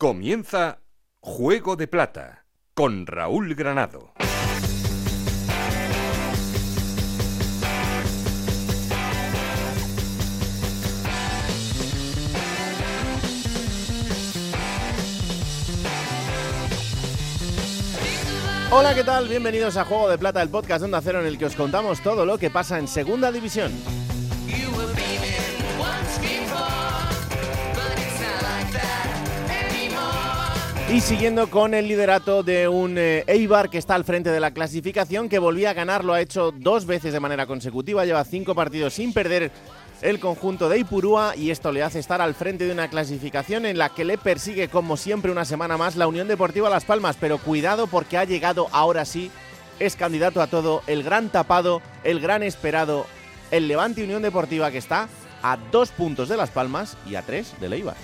Comienza Juego de Plata con Raúl Granado. Hola, ¿qué tal? Bienvenidos a Juego de Plata, el podcast de Onda en el que os contamos todo lo que pasa en Segunda División. Y siguiendo con el liderato de un eh, Eibar que está al frente de la clasificación, que volvía a ganar, lo ha hecho dos veces de manera consecutiva, lleva cinco partidos sin perder el conjunto de Ipurúa y esto le hace estar al frente de una clasificación en la que le persigue como siempre una semana más la Unión Deportiva Las Palmas, pero cuidado porque ha llegado ahora sí, es candidato a todo, el gran tapado, el gran esperado, el Levante Unión Deportiva que está a dos puntos de Las Palmas y a tres de Eibar.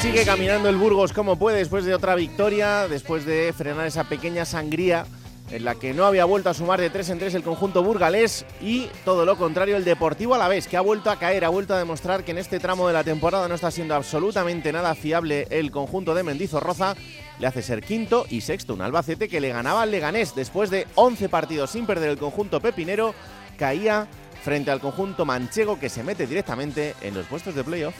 Sigue caminando el Burgos como puede después de otra victoria, después de frenar esa pequeña sangría en la que no había vuelto a sumar de 3 en 3 el conjunto burgalés y todo lo contrario el Deportivo a la vez, que ha vuelto a caer, ha vuelto a demostrar que en este tramo de la temporada no está siendo absolutamente nada fiable el conjunto de Mendizorroza, le hace ser quinto y sexto un Albacete que le ganaba al Leganés después de 11 partidos sin perder el conjunto pepinero, caía frente al conjunto manchego que se mete directamente en los puestos de playoff.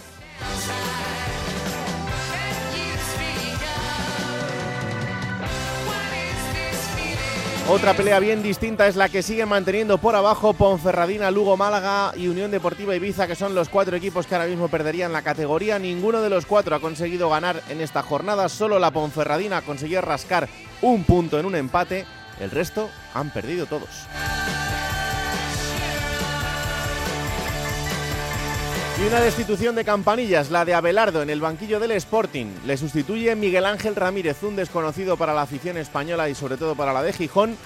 Otra pelea bien distinta es la que sigue manteniendo por abajo Ponferradina, Lugo, Málaga y Unión Deportiva Ibiza, que son los cuatro equipos que ahora mismo perderían la categoría. Ninguno de los cuatro ha conseguido ganar en esta jornada, solo la Ponferradina consiguió rascar un punto en un empate, el resto han perdido todos. Y una destitución de campanillas, la de Abelardo en el banquillo del Sporting. Le sustituye Miguel Ángel Ramírez, un desconocido para la afición española y sobre todo para la de Gijón,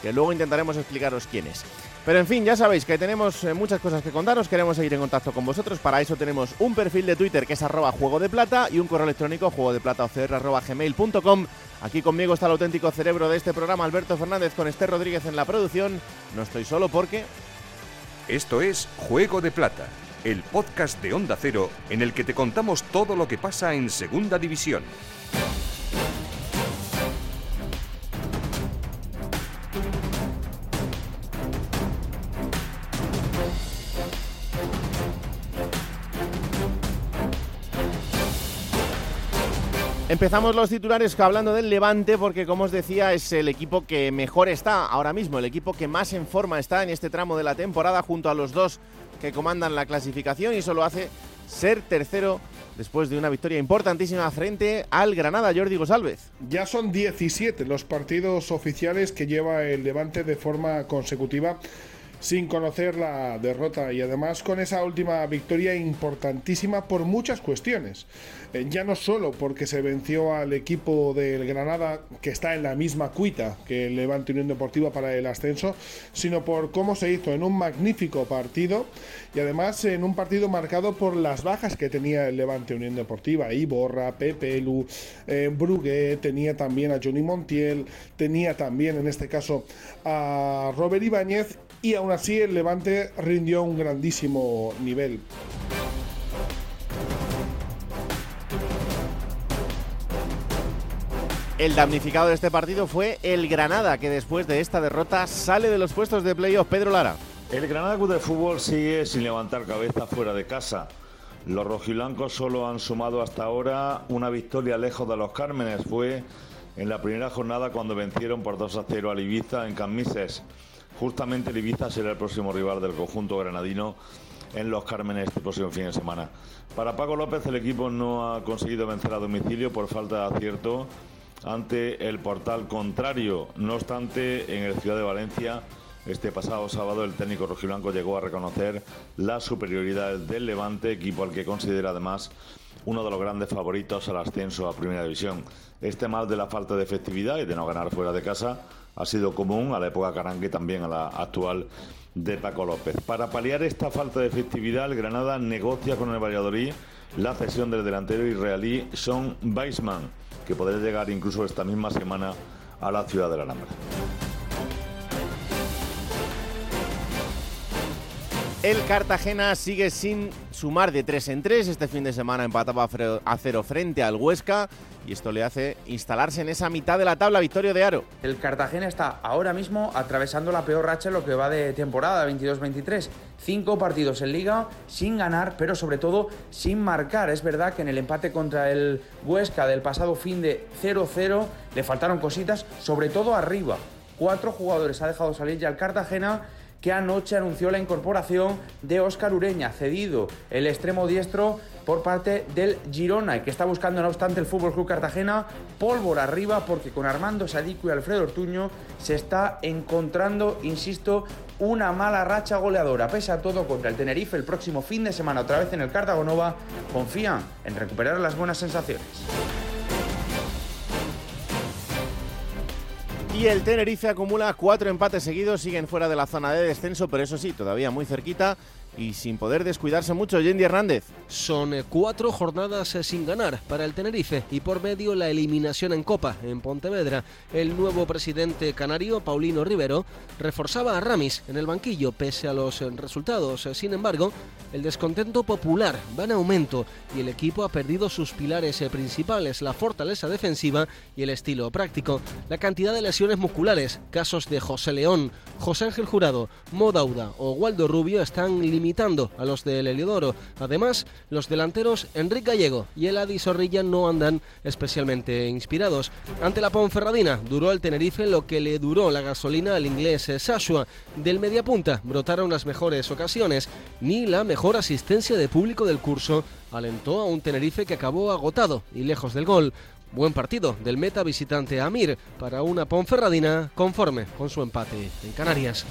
que luego intentaremos explicaros quién es. Pero en fin, ya sabéis que tenemos eh, muchas cosas que contaros, queremos seguir en contacto con vosotros, para eso tenemos un perfil de Twitter que es arroba juego de plata y un correo electrónico juego. Aquí conmigo está el auténtico cerebro de este programa, Alberto Fernández, con Esther Rodríguez en la producción. No estoy solo porque... Esto es Juego de Plata el podcast de Onda Cero en el que te contamos todo lo que pasa en Segunda División. Empezamos los titulares hablando del Levante porque como os decía es el equipo que mejor está ahora mismo, el equipo que más en forma está en este tramo de la temporada junto a los dos que comandan la clasificación y solo hace ser tercero después de una victoria importantísima frente al Granada Jordi González. Ya son 17 los partidos oficiales que lleva el Levante de forma consecutiva sin conocer la derrota y además con esa última victoria importantísima por muchas cuestiones. Eh, ya no solo porque se venció al equipo del Granada que está en la misma cuita que el Levante Unión Deportiva para el ascenso, sino por cómo se hizo en un magnífico partido y además en un partido marcado por las bajas que tenía el Levante Unión Deportiva, Iborra, Pepe Lu, eh, Brugué, tenía también a Johnny Montiel, tenía también en este caso a Robert Ibáñez y aún así el Levante rindió un grandísimo nivel. El damnificado de este partido fue el Granada, que después de esta derrota sale de los puestos de playoff. Pedro Lara. El Granada Club de Fútbol sigue sin levantar cabeza fuera de casa. Los rojiblancos solo han sumado hasta ahora una victoria lejos de los Cármenes. Fue en la primera jornada cuando vencieron por 2 a 0 al Ibiza en Camises. Justamente el Ibiza será el próximo rival del conjunto granadino en los Cármenes este próximo fin de semana. Para Paco López el equipo no ha conseguido vencer a domicilio por falta de acierto ante el portal contrario. No obstante, en el Ciudad de Valencia este pasado sábado el técnico rojiblanco llegó a reconocer la superioridad del Levante, equipo al que considera además uno de los grandes favoritos al ascenso a Primera División. Este mal de la falta de efectividad y de no ganar fuera de casa ha sido común a la época Carangue y también a la actual de Paco López. Para paliar esta falta de efectividad, el Granada negocia con el Valladolid la cesión del delantero israelí Sean Weisman, que podría llegar incluso esta misma semana a la ciudad de la Alhambra. El Cartagena sigue sin sumar de 3 en 3. Este fin de semana empataba a cero frente al Huesca y esto le hace instalarse en esa mitad de la tabla. Victorio de Aro. El Cartagena está ahora mismo atravesando la peor racha en lo que va de temporada 22-23. Cinco partidos en liga sin ganar, pero sobre todo sin marcar. Es verdad que en el empate contra el Huesca del pasado fin de 0-0 le faltaron cositas, sobre todo arriba. Cuatro jugadores ha dejado salir ya el Cartagena que anoche anunció la incorporación de Óscar Ureña, cedido el extremo diestro por parte del Girona y que está buscando no obstante el Fútbol Club Cartagena pólvora arriba porque con Armando Sadico y Alfredo Ortuño se está encontrando, insisto, una mala racha goleadora. Pese a todo contra el Tenerife el próximo fin de semana otra vez en el Cartagonova, confían en recuperar las buenas sensaciones. Y el Tenerife acumula cuatro empates seguidos, siguen fuera de la zona de descenso, pero eso sí, todavía muy cerquita y sin poder descuidarse mucho, Yendi Hernández. Son eh, cuatro jornadas eh, sin ganar para el Tenerife y por medio la eliminación en Copa en Pontevedra. El nuevo presidente canario, Paulino Rivero, reforzaba a Ramis en el banquillo pese a los eh, resultados. Sin embargo, el descontento popular va en aumento y el equipo ha perdido sus pilares principales, la fortaleza defensiva y el estilo práctico. La cantidad de lesiones musculares, casos de José León, José Ángel Jurado, Modauda o Waldo Rubio están limitados imitando a los del Heliodoro. Además, los delanteros Enrique Gallego y el Adi Zorrilla no andan especialmente inspirados. Ante la Ponferradina duró el Tenerife lo que le duró la gasolina al inglés Sashua. Del mediapunta brotaron las mejores ocasiones, ni la mejor asistencia de público del curso alentó a un Tenerife que acabó agotado y lejos del gol. Buen partido del meta visitante Amir para una Ponferradina conforme con su empate en Canarias.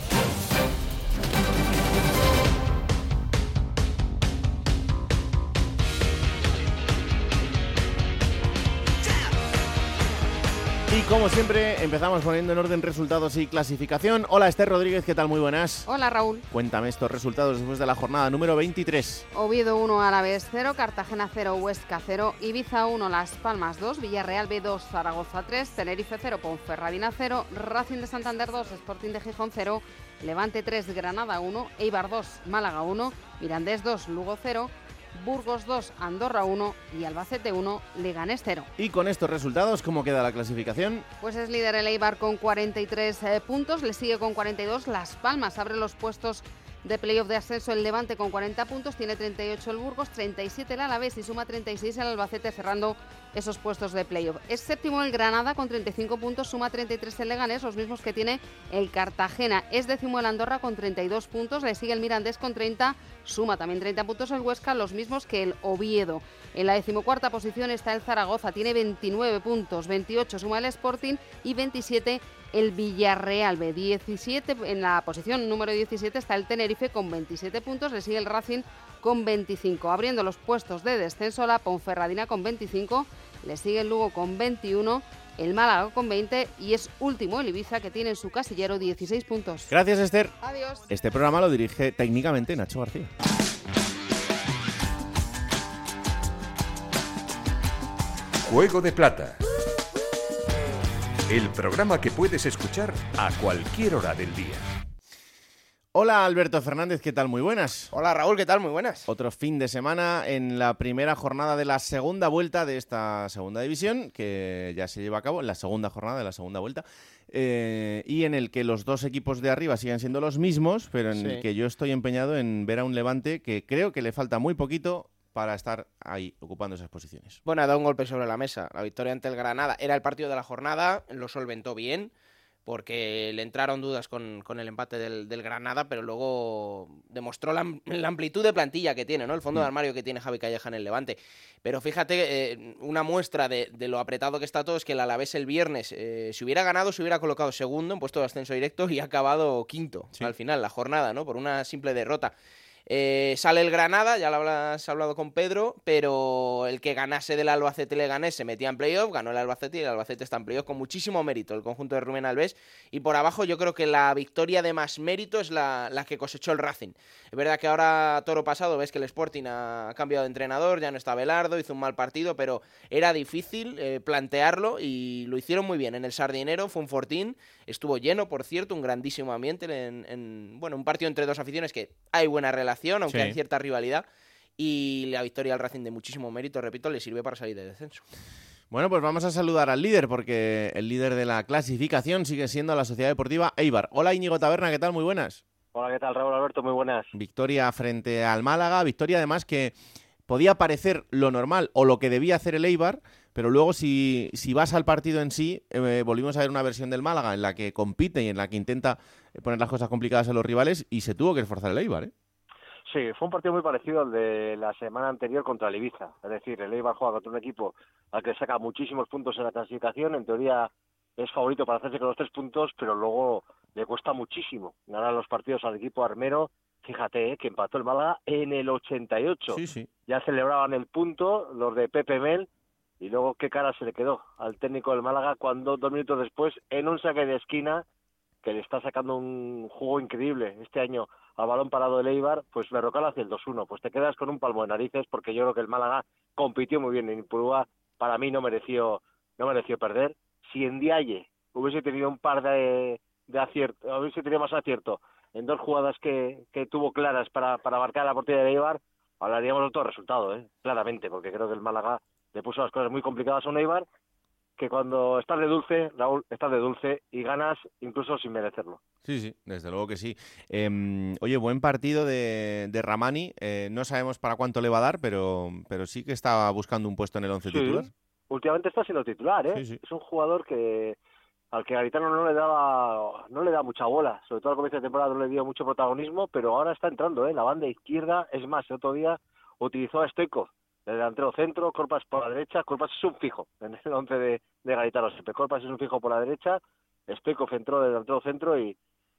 Como siempre, empezamos poniendo en orden resultados y clasificación. Hola Esther Rodríguez, ¿qué tal? Muy buenas. Hola Raúl. Cuéntame estos resultados después de la jornada número 23. Oviedo 1, Alavés 0, Cartagena 0, Huesca 0, Ibiza 1, Las Palmas 2, Villarreal B 2, Zaragoza 3, Tenerife 0, Ponferradina 0, Racing de Santander 2, Sporting de Gijón 0, Levante 3, Granada 1, Eibar 2, Málaga 1, Mirandés 2, Lugo 0, Burgos 2, Andorra 1 y Albacete 1, Leganés 0. Y con estos resultados, ¿cómo queda la clasificación? Pues es líder el Eibar con 43 eh, puntos, le sigue con 42 Las Palmas, abre los puestos de playoff de ascenso el Levante con 40 puntos, tiene 38 el Burgos, 37 el Alavés y suma 36 el Albacete cerrando esos puestos de playoff. Es séptimo el Granada con 35 puntos, suma 33 el Leganés, los mismos que tiene el Cartagena. Es décimo el Andorra con 32 puntos, le sigue el Mirandés con 30, suma también 30 puntos el Huesca, los mismos que el Oviedo. En la decimocuarta posición está el Zaragoza, tiene 29 puntos, 28 suma el Sporting y 27 el Villarreal B. 17, en la posición número 17 está el Tenerife con 27 puntos, le sigue el Racing con 25. Abriendo los puestos de descenso, la Ponferradina con 25, le sigue el Lugo con 21, el Málaga con 20 y es último el Ibiza que tiene en su casillero 16 puntos. Gracias Esther. Adiós. Este programa lo dirige técnicamente Nacho García. Juego de Plata el programa que puedes escuchar a cualquier hora del día. Hola Alberto Fernández, ¿qué tal? Muy buenas. Hola Raúl, ¿qué tal? Muy buenas. Otro fin de semana en la primera jornada de la segunda vuelta de esta segunda división, que ya se lleva a cabo, en la segunda jornada de la segunda vuelta, eh, y en el que los dos equipos de arriba siguen siendo los mismos, pero en el que yo estoy empeñado en ver a un Levante que creo que le falta muy poquito para estar ahí ocupando esas posiciones. Bueno, ha dado un golpe sobre la mesa. La victoria ante el Granada era el partido de la jornada, lo solventó bien, porque le entraron dudas con, el empate del, Granada, pero luego demostró la, amplitud de plantilla que tiene, ¿no? El fondo de mm. armario que tiene Javi Calleja en el Levante. Pero fíjate, eh, una muestra de, lo apretado que está todo es que el Alavés el viernes, eh, si hubiera ganado, se hubiera colocado segundo en puesto de ascenso directo y ha acabado quinto al final, la jornada, ¿no? Por una simple derrota. Eh, sale el Granada, ya lo has hablado con Pedro, pero el que ganase del Albacete le gané se metía en playoff, ganó el Albacete y el Albacete está en playoff con muchísimo mérito, el conjunto de Rubén Alves. Y por abajo yo creo que la victoria de más mérito es la, que cosechó el Racing. Es verdad que ahora, toro pasado, ves que el Sporting ha cambiado de entrenador, ya no está Velardo, hizo un mal partido, pero era difícil eh, plantearlo y lo hicieron muy bien. En el Sardinero fue un fortín, estuvo lleno, por cierto, un grandísimo ambiente en, bueno, un partido entre dos aficiones que hay buena relación aunque hay cierta rivalidad. Y la victoria al Racing de muchísimo mérito, repito, le sirve para salir de descenso. Bueno, pues vamos a saludar al líder, porque el líder de la clasificación sigue siendo la Sociedad Deportiva Eibar. Hola Íñigo Taberna, ¿qué tal? Muy buenas. Hola, ¿qué tal, Raúl Alberto? Muy buenas. Victoria frente al Málaga, victoria además que podía parecer lo normal o lo que debía hacer el Eibar, pero luego si, si vas al partido en sí, eh, volvimos a ver una versión del Málaga en la que compite y en la que intenta poner las cosas complicadas a los rivales y se tuvo que esforzar el Eibar, ¿eh? Sí, fue un partido muy parecido al de la semana anterior contra el Ibiza. Es decir, el Eibar juega contra un equipo al que saca muchísimos puntos en la clasificación. En teoría es favorito para hacerse con los tres puntos, pero luego le cuesta muchísimo ganar los partidos al equipo armero. Fíjate eh, que empató el Málaga en el 88. Sí, sí. Ya celebraban el punto los de Pepe Mel. Y luego qué cara se le quedó al técnico del Málaga cuando dos minutos después, en un saque de esquina, que le está sacando un juego increíble este año al balón parado de Eibar, pues Berrocal hace el 2-1. Pues te quedas con un palmo de narices porque yo creo que el Málaga compitió muy bien en Ipurúa. Para mí no mereció, no mereció perder. Si en Dialle hubiese tenido un par de, de hubiese tenido más acierto en dos jugadas que, tuvo claras para, para marcar la portería de Eibar, hablaríamos de otro resultado, ¿eh? claramente, porque creo que el Málaga le puso las cosas muy complicadas a un Eibar que cuando estás de dulce, Raúl, estás de dulce y ganas incluso sin merecerlo. Sí, sí, desde luego que sí. Em, oye, buen partido de, de Ramani. Eh, no sabemos para cuánto le va a dar, pero, pero sí que está buscando un puesto en el once titular. Últimamente está siendo titular, ¿eh? Es un jugador que al que Garitano no le daba no le da mucha bola, sobre todo al comienzo de temporada no le dio mucho protagonismo, pero ahora está entrando, ¿eh? La banda izquierda, es más, el otro día utilizó a Stoico el delantero centro, Corpas por la derecha, Corpas es un fijo en el once de, de Garitano siempre. Corpas es un fijo por la derecha, Stoikov entró del delantero centro y,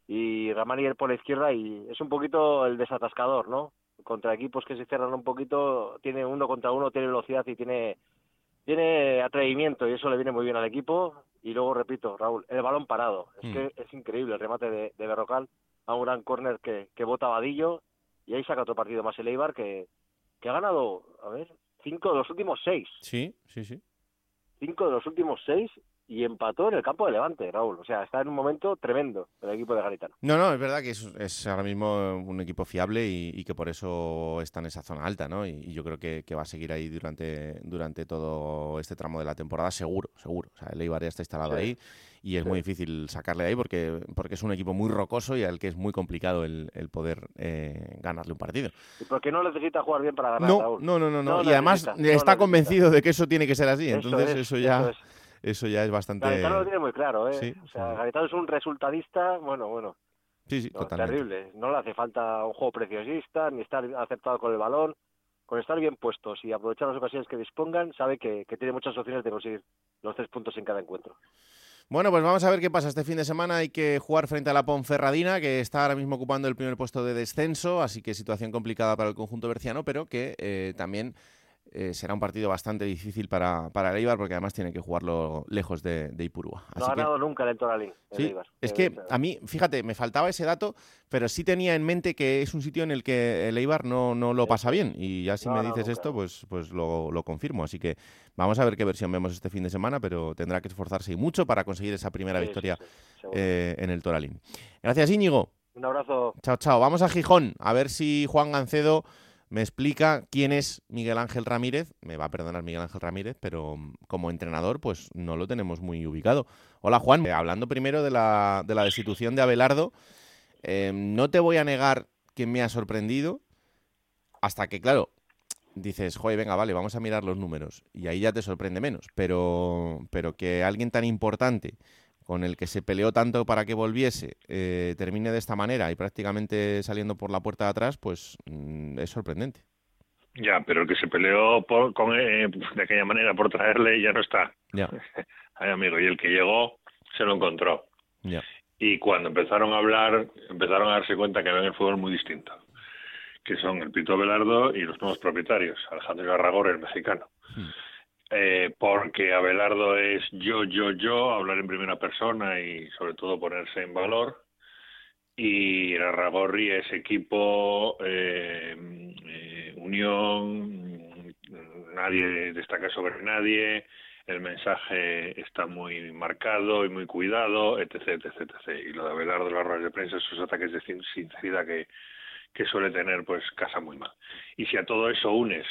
y Ramanier por la izquierda y es un poquito el desatascador, ¿no? Contra equipos que se cierran un poquito, tiene uno contra uno, tiene velocidad y tiene tiene atrevimiento y eso le viene muy bien al equipo. Y luego, repito, Raúl, el balón parado. Es mm. que es increíble el remate de, de Berrocal a un gran córner que, que bota Vadillo y ahí saca otro partido más el Eibar que, que ha ganado, a ver, cinco de los últimos seis. Sí, sí, sí. Cinco de los últimos seis y empató en el campo de Levante, Raúl. O sea, está en un momento tremendo el equipo de Garitano. No, no, es verdad que es, ahora mismo un equipo fiable y, que por eso está en esa zona alta, ¿no? Y, yo creo que, va a seguir ahí durante, durante todo este tramo de la temporada, seguro, seguro. O sea, el Eibar ya está instalado ahí y es muy difícil sacarle ahí porque, porque es un equipo muy rocoso y al que es muy complicado el, poder eh, ganarle un partido. ¿Y por qué no necesita jugar bien para ganar, no, Raúl? No, no, no, y además está convencido de que eso tiene que ser así, entonces eso ya eso ya es bastante... Garitano lo tiene muy claro, ¿eh? o sea, Garitano es un resultadista, bueno, bueno. Sí, sí, totalmente. Terrible. No le hace falta un juego preciosista, ni estar aceptado con el balón. Con estar bien puestos y aprovechar las ocasiones que dispongan, sabe que, que tiene muchas opciones de conseguir los tres puntos en cada encuentro. Bueno, pues vamos a ver qué pasa este fin de semana. Hay que jugar frente a la Ponferradina, que está ahora mismo ocupando el primer puesto de descenso, así que situación complicada para el conjunto berciano, pero que eh, también eh, será un partido bastante difícil para, para el Eibar porque además tiene que jugarlo lejos de, de Ipurúa. no ha ganado nunca el Toralín. Sí, es que a mí, fíjate, me faltaba ese dato, pero sí tenía en mente que es un sitio en el que el Eibar no, no lo pasa bien. Y ya si me dices esto, pues, pues lo, lo, confirmo. Así que vamos a ver qué versión vemos este fin de semana, pero tendrá que esforzarse y mucho para conseguir esa primera victoria eh, en el Toralín. Gracias, Íñigo. Un abrazo. Chao, chao. Vamos a Gijón, a ver si Juan Gancedo me explica quién es Miguel Ángel Ramírez. Me va a perdonar Miguel Ángel Ramírez, pero mm, como entrenador, pues no lo tenemos muy ubicado. Hola Juan, eh, hablando primero de la, de la destitución de Abelardo, em, no te voy a negar que me ha sorprendido, hasta que, claro, dices, joder, venga, vale, vamos a mirar los números. Y ahí ya te sorprende menos. Pero, pero que alguien tan importante con el que se peleó tanto para que volviese, eh, termine de esta manera y prácticamente saliendo por la puerta de atrás, pues mm, es sorprendente. Ya, pero el que se peleó por, con, eh, de aquella manera por traerle ya no está. Ya. Ay, amigo, y el que llegó se lo encontró. Ya. Y cuando empezaron a hablar, empezaron a darse cuenta que ven el fútbol muy distinto. que son el Pito Abelardo y los nuevos propietarios, Alejandro Arragor, el mexicano. Hmm. Eh, porque Abelardo es yo, yo, yo, hablar en primera persona y sobre todo ponerse en valor. Y Arragorri es equipo, eh, eh, unión, nadie destaca sobre nadie, el mensaje está muy marcado y muy cuidado, etc, etc, etc. Y lo de Abelardo las ruedas de prensa, esos ataques de sinceridad que, que suele tener, pues casa muy mal. Y si a todo eso unes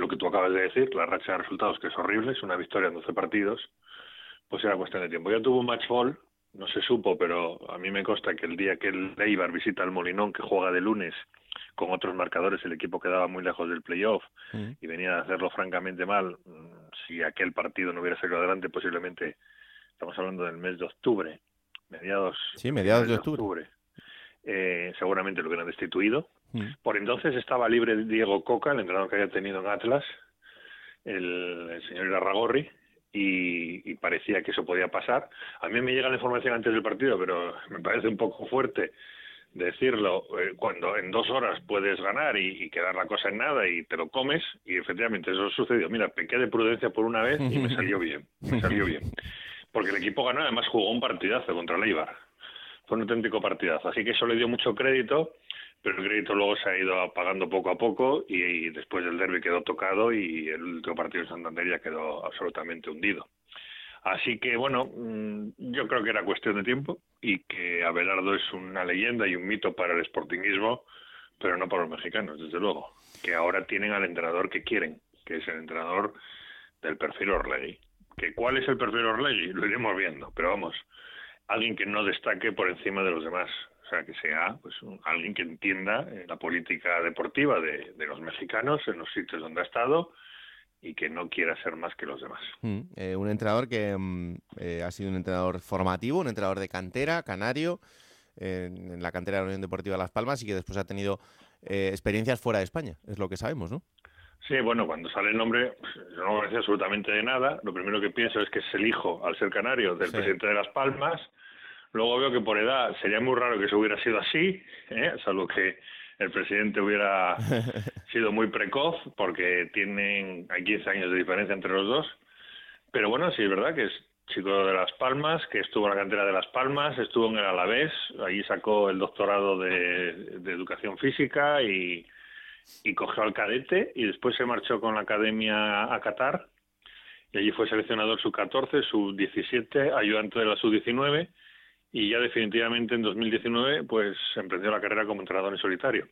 lo que tú acabas de decir, la racha de resultados que es horrible, es una victoria en 12 partidos, pues era cuestión de tiempo. Ya tuvo un match ball, no se supo, pero a mí me consta que el día que el Eibar visita el Molinón, que juega de lunes, con otros marcadores, el equipo quedaba muy lejos del playoff Mm. y venía a hacerlo francamente mal. Si aquel partido no hubiera salido adelante, posiblemente, estamos hablando del mes de octubre, mediados, Sí, mediados de octubre. eh, seguramente lo hubieran destituido. Mm. Por entonces estaba libre Diego Coca, el entrenador que había tenido en Atlas, el, el señor Irarragorri, y, y parecía que eso podía pasar. A mí me llega la información antes del partido, pero me parece un poco fuerte decirlo eh, cuando en dos horas puedes ganar y, y quedar la cosa en nada y te lo comes y efectivamente eso sucedió. Mira, pequé de prudencia por una vez y me salió bien, me salió bien. Porque el equipo ganó, además jugó un partidazo contra el Eibar. Fue un auténtico partidazo. Así que eso le dio mucho crédito, pero el crédito luego se ha ido apagando poco a poco y, después del derby quedó tocado y el último partido en Santander ya quedó absolutamente hundido. Así que bueno, mm, yo creo que era cuestión de tiempo y que Abelardo es una leyenda y un mito para el sportingismo, pero no para los mexicanos, desde luego, que ahora tienen al entrenador que quieren, que es el entrenador del perfil Orlegui. ¿Que ¿Cuál es el perfil Orlegui? Lo iremos viendo, pero vamos, alguien que no destaque por encima de los demás, sea, que sea pues un- alguien que entienda eh, la política deportiva de, de los mexicanos en los sitios donde ha estado y que no quiera ser más que los demás. Mm, eh, un entrenador que mm, eh, ha sido un entrenador formativo, un entrenador de cantera, canario, en la cantera de la Unión Deportiva Las Palmas y que después ha tenido eh, experiencias fuera de España, es lo que sabemos, ¿no? Sí, bueno, cuando sale el nombre, pues, yo no conocía absolutamente de nada. Lo primero que pienso es que es el hijo, al ser canario, del Sí. presidente de Las Palmas. Luego veo que por edad sería muy raro que eso hubiera sido así, ¿eh? salvo que el presidente hubiera sido muy precoz, porque tienen hay 15 años de diferencia entre los dos. Pero bueno, sí es verdad que es chico de Las Palmas, que estuvo en la cantera de Las Palmas, estuvo en el Alavés, allí sacó el doctorado de, de educación física y, y cogió al cadete y después se marchó con la academia a Qatar y allí fue seleccionador sub-14, sub-17, ayudante de la sub-19 y ya definitivamente en 2019 pues emprendió la carrera como entrenador en solitario.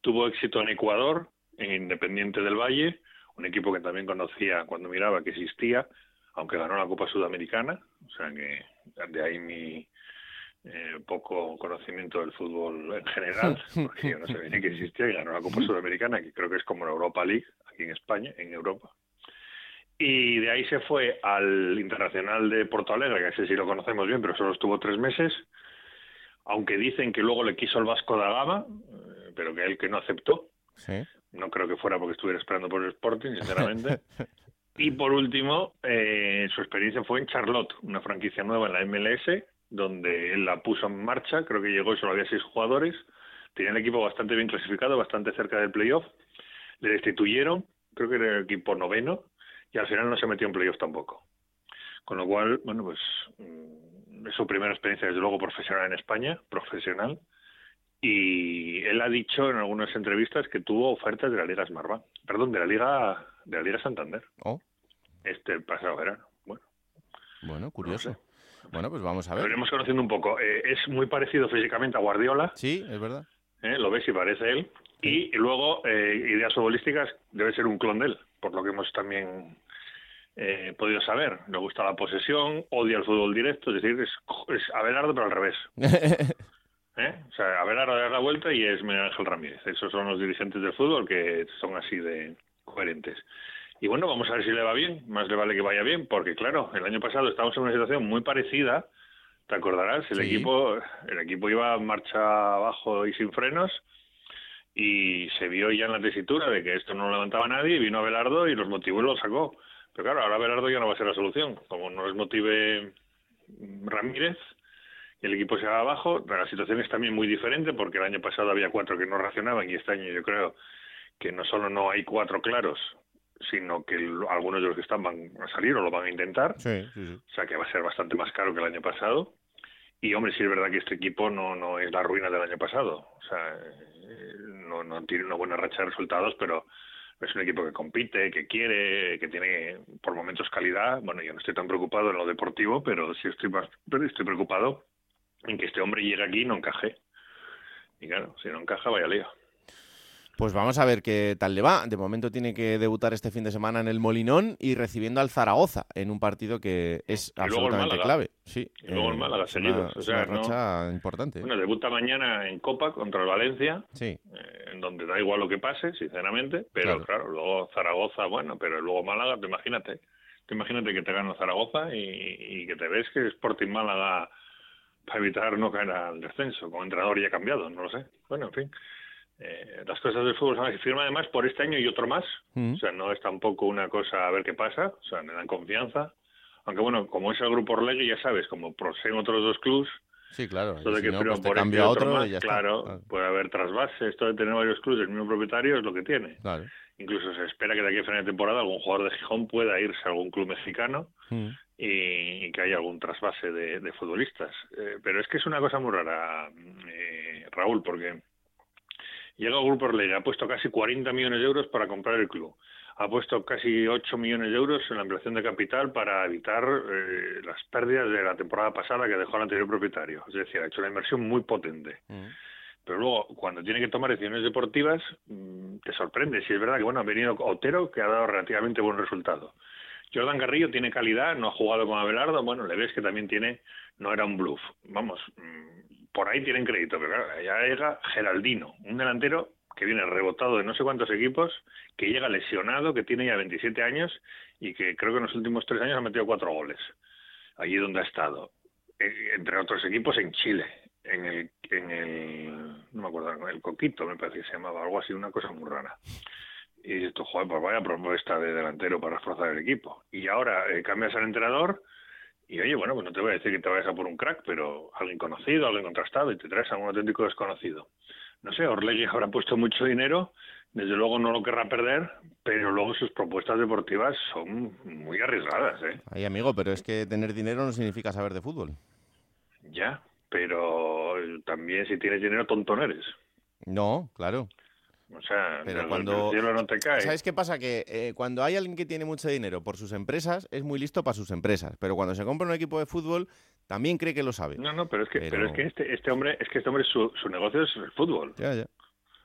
Tuvo éxito en Ecuador, en Independiente del Valle, un equipo que también conocía cuando miraba que existía, aunque ganó la Copa Sudamericana, o sea que de ahí mi eh, poco conocimiento del fútbol en general, porque yo no sabía ni que existía y ganó la Copa Sudamericana, que creo que es como la Europa League aquí en España, en Europa. Y de ahí se fue al Internacional de Porto Alegre, que ese sí lo conocemos bien, pero solo estuvo tres meses, aunque dicen que luego le quiso el Vasco da Gama, eh, pero que él que no aceptó. Sí. No creo que fuera porque estuviera esperando por el Sporting, sinceramente. Y por último, eh, su experiencia fue en Charlotte, una franquicia nueva en la MLS, donde él la puso en marcha, creo que llegó y solo había seis jugadores, tenía el equipo bastante bien clasificado, bastante cerca del playoff, le destituyeron, creo que era el equipo noveno, y al final no se metió en playoff tampoco. Con lo cual, bueno, pues mm, es su primera experiencia, desde luego, profesional en España, profesional, y él ha dicho en algunas entrevistas que tuvo ofertas de la Liga Smartbank, perdón, de la Liga de la Liga Santander, Oh, este pasado verano. Bueno, bueno, curioso. Bueno, pues vamos a lo ver. iremos conociendo un poco. Eh, es muy parecido físicamente a Guardiola, Sí, es verdad. ¿eh? lo ves y parece él. Y luego, eh, ideas futbolísticas, debe ser un clon de él, por lo que hemos también eh, podido saber. Le gusta la posesión, odia el fútbol directo, es decir, es, es Abelardo pero al revés. ¿eh? O sea, Abelardo da la vuelta y es Miguel Ángel Ramírez. Esos son los dirigentes del fútbol que son así de coherentes. Y bueno, vamos a ver si le va bien. Más le vale que vaya bien, porque claro, el año pasado estábamos en una situación muy parecida. Te acordarás, el Sí. equipo, el equipo iba en marcha abajo y sin frenos y se vio ya en la tesitura de que esto no lo levantaba nadie y vino Abelardo y los motivó y lo sacó. Pero claro, ahora Abelardo ya no va a ser la solución. Como no les motive Ramírez, el equipo se va abajo. Pero la situación es también muy diferente porque el año pasado había cuatro que no reaccionaban y este año yo creo que no solo no hay cuatro claros, sino que algunos de los que están van a salir o lo van a intentar. Sí, sí, sí. O sea que va a ser bastante más caro que el año pasado. Y hombre, sí es verdad que este equipo no, no es la ruina del año pasado. O sea, eh, no, no tiene una buena racha de resultados, pero es un equipo que compite, que quiere, que tiene por momentos calidad. Bueno, yo no estoy tan preocupado en lo deportivo, pero sí estoy más, pero estoy preocupado en que este hombre llegue aquí y no encaje. Y claro, si no encaja, vaya lío. Pues vamos a ver qué tal le va. De momento tiene que debutar este fin de semana en el Molinón y recibiendo al Zaragoza en un partido que es absolutamente clave. Sí, y luego el eh, Málaga una- O sea, una no- racha importante. ¿eh? Bueno, debuta mañana en Copa contra el Valencia, Sí, eh, en donde da igual lo que pase, sinceramente, pero Claro. claro, luego Zaragoza, bueno, pero luego Málaga, te imagínate, te imagínate que te gana Zaragoza y, y que te ves que Sporting Málaga para evitar no caer al descenso, como entrenador ya cambiado, no lo sé. Bueno, en fin, eh, las cosas del fútbol así. Firma además por este año y otro más, Mm. o sea, no es tampoco una cosa a ver qué pasa, o sea, me dan confianza. Aunque bueno, como es el grupo Orlegui, ya sabes, como poseen otros dos clubs, sí, claro. esto de si que no, pues por este a otro otro más, claro, puede haber trasvase. Esto de tener varios clubes del mismo propietario es lo que tiene. Claro. Incluso se espera que de aquí a final de temporada algún jugador de Gijón pueda irse a algún club mexicano Mm. y, y que haya algún trasvase de, de futbolistas. Eh, pero es que es una cosa muy rara, eh, Raúl, porque llega el Grupo Orlega, ha puesto casi 40 millones de euros para comprar el club. Ha puesto casi 8 millones de euros en la ampliación de capital para evitar eh, las pérdidas de la temporada pasada que dejó el anterior propietario. Es decir, ha hecho una inversión muy potente. Mm. Pero luego, cuando tiene que tomar decisiones deportivas, mm, te sorprende. Si es verdad que, bueno, ha venido Otero, que ha dado relativamente buen resultado. Jordan Carrillo tiene calidad, no ha jugado con Abelardo, bueno, le ves que también tiene, no era un bluff. Vamos, mm, por ahí tienen crédito, pero claro, ya llega Geraldino, un delantero que viene rebotado de no sé cuántos equipos, que llega lesionado, que tiene ya 27 años y que creo que en los últimos tres años ha metido cuatro goles, allí donde ha estado. Eh, entre otros equipos en Chile, en el, en el, no me acuerdo, el Coquito me parece que se llamaba, algo así, una cosa muy rara. Y esto, joder, pues vaya propuesta de delantero para reforzar el equipo. Y ahora eh, cambias al entrenador y oye, bueno, pues no te voy a decir que te vayas a por un crack, pero alguien conocido, alguien contrastado y te traes a un auténtico desconocido. No sé, Orlegui habrá puesto mucho dinero, desde luego no lo querrá perder, pero luego sus propuestas deportivas son muy arriesgadas, ¿eh? Ahí, amigo, pero es que tener dinero no significa saber de fútbol. Ya, pero también si tienes dinero tonto no eres. No, claro. O sea, Pero cuando- del cielo no te cae. ¿Sabes qué pasa? Que eh, cuando hay alguien que tiene mucho dinero por sus empresas, es muy listo para sus empresas. Pero cuando se compra un equipo de fútbol, también cree que lo sabe. No, no, pero es que, Pero- pero es que este, este hombre, es que este hombre su, su negocio es el fútbol. Ya, ya.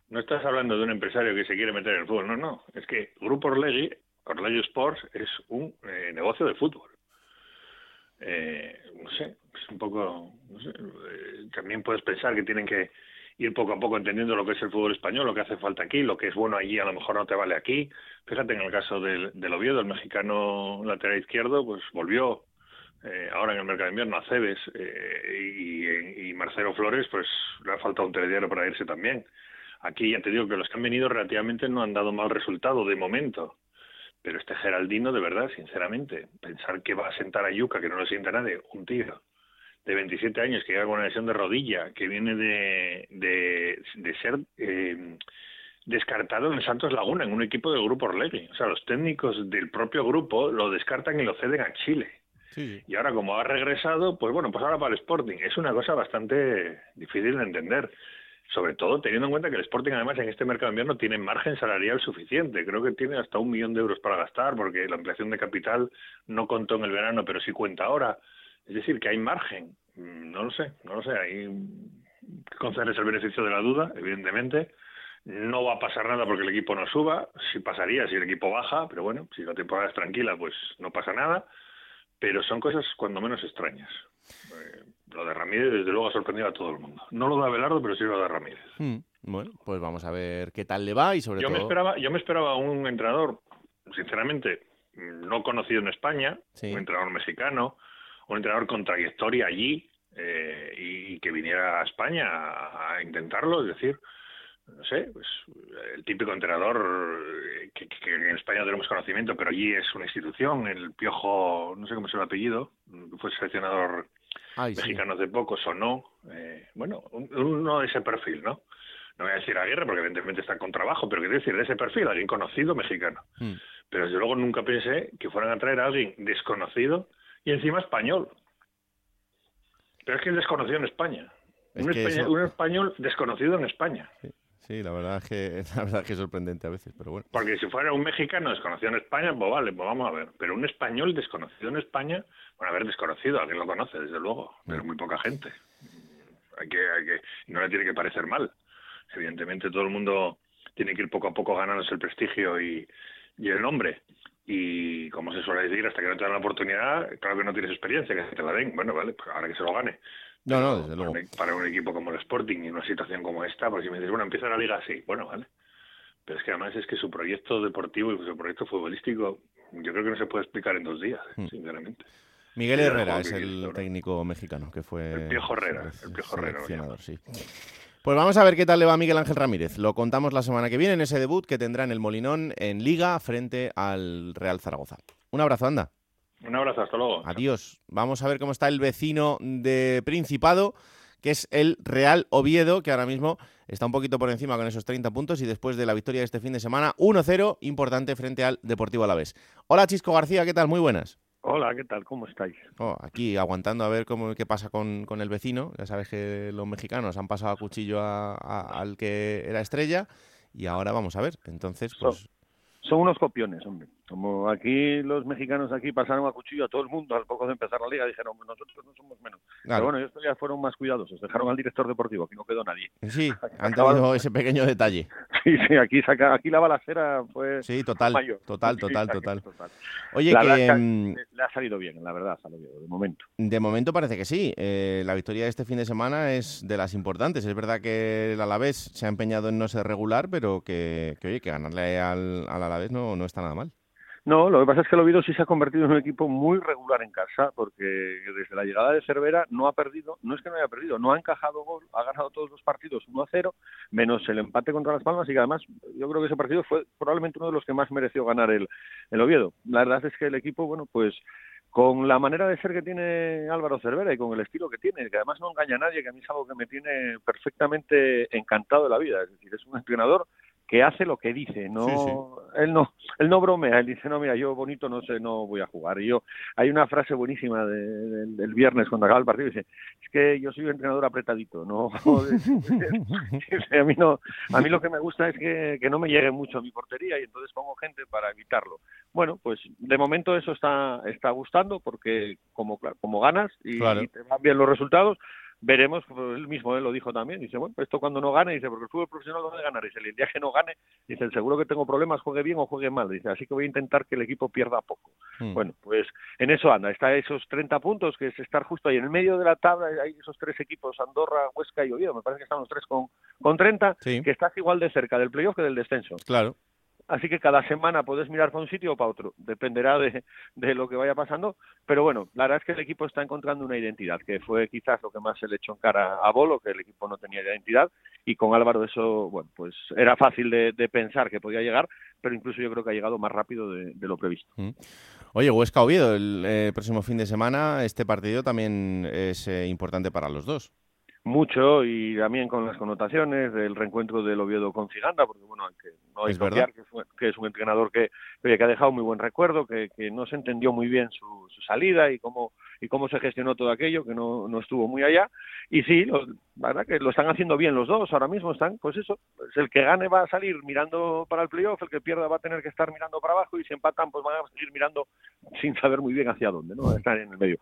No estás hablando de un empresario que se quiere meter en el fútbol, no, no. Es que Grupo Orlegui, Orlegui Sports, es un eh, negocio de fútbol. Eh, no sé, es un poco, no sé, eh, también puedes pensar que tienen que ir poco a poco entendiendo lo que es el fútbol español, lo que hace falta aquí, lo que es bueno allí a lo mejor no te vale aquí. Fíjate en el caso del, del Oviedo, el mexicano lateral izquierdo, pues volvió eh, ahora en el mercado de invierno a Cebes eh, y, y Marcelo Flores, pues le ha faltado un telediario para irse también. Aquí ya te digo que los que han venido relativamente no han dado mal resultado de momento. Pero este Geraldino, de verdad, sinceramente, pensar que va a sentar a Yuca, que no lo sienta nadie, un tío de 27 años que llega con una lesión de rodilla, que viene de, de, de ser eh, descartado en Santos Laguna, en un equipo del grupo Orlegui. O sea, los técnicos del propio grupo lo descartan y lo ceden a Chile. Sí. Y ahora, como ha regresado, pues bueno, pues ahora para el Sporting. Es una cosa bastante difícil de entender. Sobre todo teniendo en cuenta que el Sporting, además, en este mercado de invierno tiene margen salarial suficiente. Creo que tiene hasta un millón de euros para gastar, porque la ampliación de capital no contó en el verano, pero sí cuenta ahora. Es decir, que hay margen. Mm, No lo sé, no lo sé. Hay que concederles el beneficio de la duda, evidentemente. No va a pasar nada porque el equipo no suba. Sí pasaría si el equipo baja, pero bueno, si la temporada es tranquila, pues no pasa nada. Pero son cosas cuando menos extrañas. Eh, lo de Ramírez, desde luego, ha sorprendido a todo el mundo. No lo de Abelardo, pero sí lo de Ramírez. Mm, Bueno, pues vamos a ver qué tal le va y sobre Yo me todo... esperaba, yo me esperaba un entrenador, sinceramente, no conocido en España, Sí. un entrenador mexicano, un entrenador con trayectoria allí eh, y que viniera a España a, a intentarlo, es decir, no sé, pues el típico entrenador que, en España no tenemos conocimiento, pero allí es una institución, el Piojo, no sé cómo es el apellido, fue seleccionador mexicano hace poco, sonó, eh, bueno, uno de ese perfil, ¿no? No voy a decir Aguirre porque evidentemente está con trabajo, pero quiero decir de ese perfil, alguien conocido mexicano. Hmm. Pero desde luego nunca pensé que fueran a traer a alguien desconocido y encima español. Pero es que es desconocido en España. Un, español, desconocido en España. Sí. la verdad es que la verdad es que es sorprendente a veces, pero bueno. Porque si fuera un mexicano desconocido en España, pues vale, pues vamos a ver. Pero un español desconocido en España, bueno, a ver, desconocido, alguien lo conoce, desde luego, pero muy poca gente. Hay que, hay que, no le tiene que parecer mal. Evidentemente todo el mundo tiene que ir poco a poco ganándose el prestigio y, y el nombre y como se suele decir, hasta que no te dan la oportunidad, claro que no tienes experiencia, que te la den. Bueno, vale, pues ahora que se lo gane. No, no, desde luego. Para un equipo como el Sporting y una situación como esta, pues si me dices, bueno, empieza la liga así, bueno, vale. Pero es que además es que su proyecto deportivo y su proyecto futbolístico, yo creo que no se puede explicar en dos días, hmm. sinceramente. Miguel Herrera es el técnico mexicano que fue. El Piojo Herrera, el Piojo Herrera. Sí. Pues vamos a ver qué tal le va a Miguel Ángel Ramírez. Lo contamos la semana que viene en ese debut que tendrá en el Molinón en Liga frente al Real Zaragoza. Un abrazo, anda. Un abrazo, hasta luego. Adiós. Vamos a ver cómo está el vecino de Principado, que es el Real Oviedo, que ahora mismo está un poquito por encima con esos 30 puntos y después de la victoria de este fin de semana, 1-0, importante frente al Deportivo Alavés. Hola Chisco García, ¿qué tal? Muy buenas. Hola, ¿qué tal? ¿Cómo estáis? Oh, aquí aguantando a ver cómo qué pasa con, con, el vecino. Ya sabes que los mexicanos han pasado a cuchillo al que era estrella y ahora vamos a ver. Entonces, pues... son unos copiones, hombre. Como aquí los mexicanos aquí pasaron a cuchillo a todo el mundo al poco de empezar la liga, dijeron, nosotros no somos menos. Pero bueno, estos ya fueron más cuidadosos, dejaron al director deportivo, aquí no quedó nadie. Sí, han tenido ese pequeño detalle. Sí, sí, aquí, saca, aquí la balacera fue Sí, total, total, total, total, Oye, que... Mm, le ha salido bien, la verdad, de momento. De momento parece que sí. Eh, la victoria de este fin de semana es de las importantes. Es verdad que el Alavés se ha empeñado en no ser regular, pero que, oye, que ganarle al, al Alavés no, no está nada mal. No, lo que pasa es que el Oviedo sí se ha convertido en un equipo muy regular en casa, porque desde la llegada de Cervera no ha perdido, no es que no haya perdido, no ha encajado gol, ha ganado todos los partidos 1 a 0, menos el empate contra Las Palmas, y que además yo creo que ese partido fue probablemente uno de los que más mereció ganar el, el Oviedo. La verdad es que el equipo, bueno, pues con la manera de ser que tiene Álvaro Cervera y con el estilo que tiene, que además no engaña a nadie, que a mí es algo que me tiene perfectamente encantado de la vida, es decir, es un entrenador que hace lo que dice, no él no él no bromea, él dice, "No, mira, yo bonito no sé, no voy a jugar." Y yo hay una frase buenísima del viernes cuando acaba el partido dice, "Es que yo soy un entrenador apretadito, no a mí no a mí lo que me gusta es que, que no me llegue mucho a mi portería y entonces pongo gente para evitarlo." Bueno, pues de momento eso está está gustando porque como como ganas y, y te van bien los resultados, veremos, él mismo él lo dijo también, dice, bueno, esto cuando no gane, dice, porque el fútbol profesional no debe ganar, dice, el día que no gane, dice, seguro que tengo problemas, juegue bien o juegue mal, dice, así que voy a intentar que el equipo pierda poco. Hmm. Bueno, pues en eso anda, está esos 30 puntos, que es estar justo ahí en el medio de la tabla, hay esos tres equipos, Andorra, Huesca y Oviedo, me parece que están los tres con, con 30, que estás igual de cerca del playoff que del descenso. Claro. Así que cada semana puedes mirar para un sitio o para otro, dependerá de, de, lo que vaya pasando. Pero bueno, la verdad es que el equipo está encontrando una identidad, que fue quizás lo que más se le echó en cara a Bolo, que el equipo no tenía identidad. Y con Álvaro eso, bueno, pues era fácil de, pensar que podía llegar, pero incluso yo creo que ha llegado más rápido de, lo previsto. Mm. Oye, Huesca Oviedo, el eh, próximo fin de semana, este partido también es eh, importante para los dos mucho y también con las connotaciones del reencuentro del Oviedo con Ciganda, porque bueno, que no hay que, que, es un entrenador que, que ha dejado muy buen recuerdo, que, que no se entendió muy bien su, salida y cómo y cómo se gestionó todo aquello, que no, no estuvo muy allá. Y sí, lo, la verdad que lo están haciendo bien los dos, ahora mismo están, pues eso, pues el que gane va a salir mirando para el playoff, el que pierda va a tener que estar mirando para abajo y si empatan pues van a seguir mirando sin saber muy bien hacia dónde, ¿no? Están en el medio.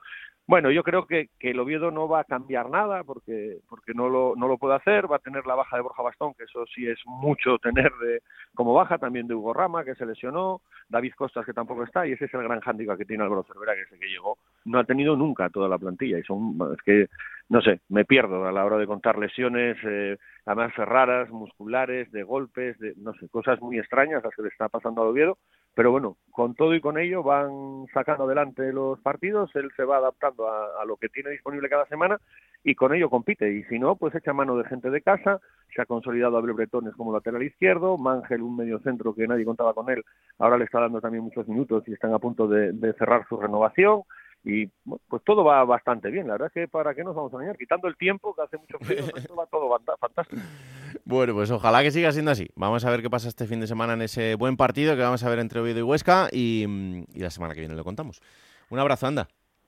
Bueno, yo creo que, que, el Oviedo no va a cambiar nada porque, porque no, lo, no lo puede hacer, va a tener la baja de Borja Bastón, que eso sí es mucho tener de, como baja, también de Hugo Rama, que se lesionó, David Costas, que tampoco está, y ese es el gran hándicap que tiene Álvaro Cervera, que es el que llegó no ha tenido nunca toda la plantilla y son es que no sé me pierdo a la hora de contar lesiones eh, además raras musculares de golpes de no sé cosas muy extrañas las que le está pasando a Oviedo pero bueno con todo y con ello van sacando adelante los partidos él se va adaptando a, lo que tiene disponible cada semana y con ello compite y si no pues echa mano de gente de casa se ha consolidado Abel Bretones como lateral izquierdo Mangel un medio centro que nadie contaba con él ahora le está dando también muchos minutos y están a punto de cerrar su renovación y pues todo va bastante bien. La verdad es que para qué nos vamos a engañar, quitando el tiempo, que hace mucho frío, pues va todo fantástico. Bueno, pues ojalá que siga siendo así. Vamos a ver qué pasa este fin de semana en ese buen partido que vamos a ver entre Oviedo y Huesca y, y la semana que viene lo contamos. Un abrazo, anda.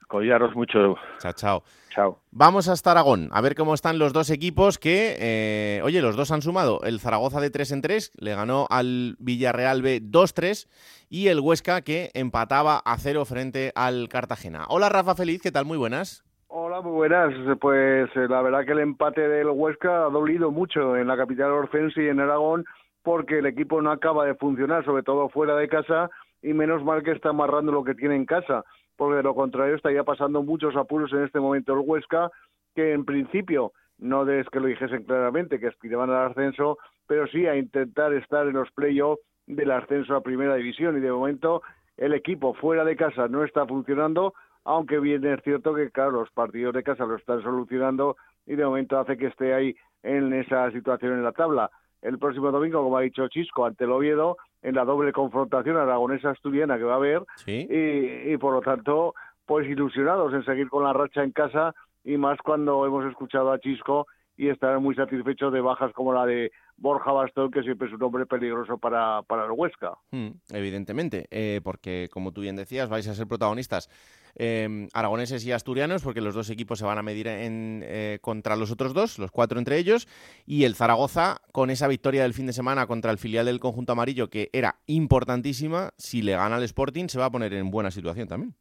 Collaros mucho. Chao, chao. Chao. Vamos hasta Aragón, a ver cómo están los dos equipos que, eh, oye, los dos han sumado. El Zaragoza de 3 en 3 le ganó al Villarreal B 2-3 y el Huesca que empataba a cero frente al Cartagena. Hola Rafa Feliz, ¿qué tal? Muy buenas. Hola, muy buenas. Pues eh, la verdad que el empate del Huesca ha dolido mucho en la capital orcense y en Aragón porque el equipo no acaba de funcionar, sobre todo fuera de casa, y menos mal que está amarrando lo que tiene en casa porque de lo contrario estaría pasando muchos apuros en este momento el Huesca, que en principio no es que lo dijesen claramente, que aspiraban al ascenso, pero sí a intentar estar en los playoffs del ascenso a primera división y de momento el equipo fuera de casa no está funcionando, aunque bien es cierto que claro, los partidos de casa lo están solucionando y de momento hace que esté ahí en esa situación en la tabla. El próximo domingo, como ha dicho Chisco, ante el Oviedo, en la doble confrontación aragonesa-asturiana que va a haber y, y por lo tanto pues ilusionados en seguir con la racha en casa y más cuando hemos escuchado a Chisco y estar muy satisfechos de bajas como la de Borja Bastón, que siempre es un hombre peligroso para, para el Huesca. Hmm, evidentemente, eh, porque como tú bien decías, vais a ser protagonistas eh, aragoneses y asturianos, porque los dos equipos se van a medir en, eh, contra los otros dos, los cuatro entre ellos, y el Zaragoza, con esa victoria del fin de semana contra el filial del conjunto amarillo, que era importantísima, si le gana el Sporting, se va a poner en buena situación también.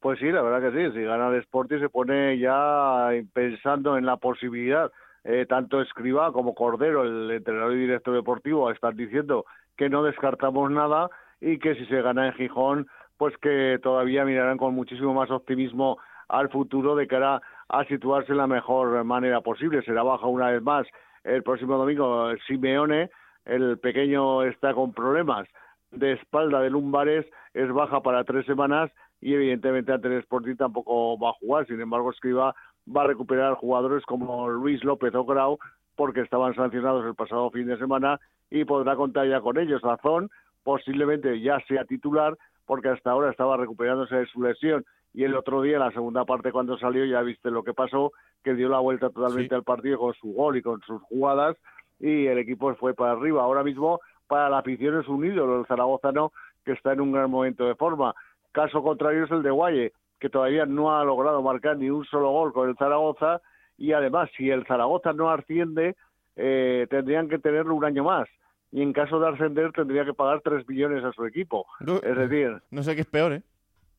Pues sí, la verdad que sí, si gana el Sporting se pone ya pensando en la posibilidad eh, tanto Escriba como Cordero, el entrenador y director deportivo, están diciendo que no descartamos nada y que si se gana en Gijón, pues que todavía mirarán con muchísimo más optimismo al futuro de cara a situarse en la mejor manera posible. Será baja una vez más el próximo domingo Simeone, el pequeño está con problemas de espalda de lumbares, es baja para tres semanas y evidentemente ante el Sporting tampoco va a jugar. Sin embargo, Escriba va a recuperar jugadores como Luis López o Grau porque estaban sancionados el pasado fin de semana y podrá contar ya con ellos. Razón posiblemente ya sea titular porque hasta ahora estaba recuperándose de su lesión y el otro día, en la segunda parte cuando salió, ya viste lo que pasó, que dio la vuelta totalmente al partido con su gol y con sus jugadas y el equipo fue para arriba. Ahora mismo para la afición es un ídolo el zaragozano que está en un gran momento de forma. Caso contrario es el de Guaye, que todavía no ha logrado marcar ni un solo gol con el Zaragoza y además si el Zaragoza no asciende eh, tendrían que tenerlo un año más y en caso de ascender tendría que pagar 3 millones a su equipo. es decir... No sé qué es peor, ¿eh?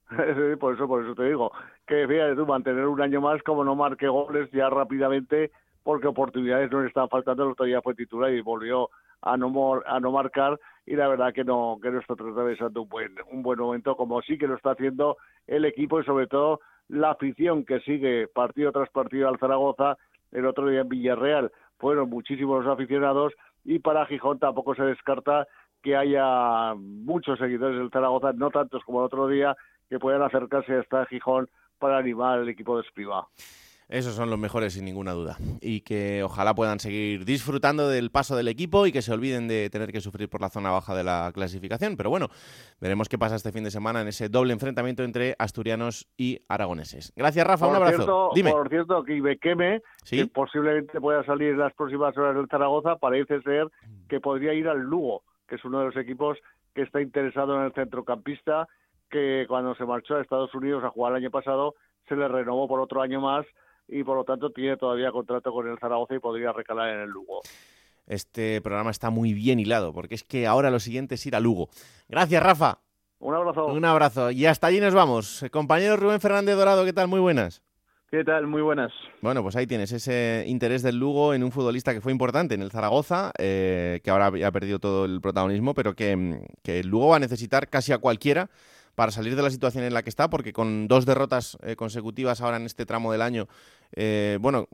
por eso, por eso te digo, que fíjate tú, mantener un año más como no marque goles ya rápidamente porque oportunidades no le están faltando, el otro día fue titular y volvió a no, a no marcar y la verdad que no que no está atravesando un buen un buen momento como sí que lo está haciendo el equipo y sobre todo la afición que sigue partido tras partido al Zaragoza el otro día en Villarreal fueron muchísimos los aficionados y para Gijón tampoco se descarta que haya muchos seguidores del Zaragoza no tantos como el otro día que puedan acercarse hasta Gijón para animar al equipo de Espriva. Esos son los mejores sin ninguna duda. Y que ojalá puedan seguir disfrutando del paso del equipo y que se olviden de tener que sufrir por la zona baja de la clasificación. Pero bueno, veremos qué pasa este fin de semana en ese doble enfrentamiento entre asturianos y aragoneses. Gracias, Rafa. un abrazo. Dime. Por cierto, que Ibequeme, que posiblemente pueda salir en las próximas horas del Zaragoza, parece ser que podría ir al Lugo, que es uno de los equipos que está interesado en el centrocampista, que cuando se marchó a Estados Unidos a jugar el año pasado, se le renovó por otro año más y por lo tanto tiene todavía contrato con el Zaragoza y podría recalar en el Lugo. Este programa está muy bien hilado, porque es que ahora lo siguiente es ir a Lugo. Gracias, Rafa. Un abrazo. Un abrazo. Y hasta allí nos vamos. Compañero Rubén Fernández Dorado, ¿qué tal? Muy buenas. ¿Qué tal? Muy buenas. Bueno, pues ahí tienes ese interés del Lugo en un futbolista que fue importante en el Zaragoza, eh, que ahora ha perdido todo el protagonismo, pero que, que el Lugo va a necesitar casi a cualquiera para salir de la situación en la que está, porque con dos derrotas eh, consecutivas ahora en este tramo del año, eh, bueno,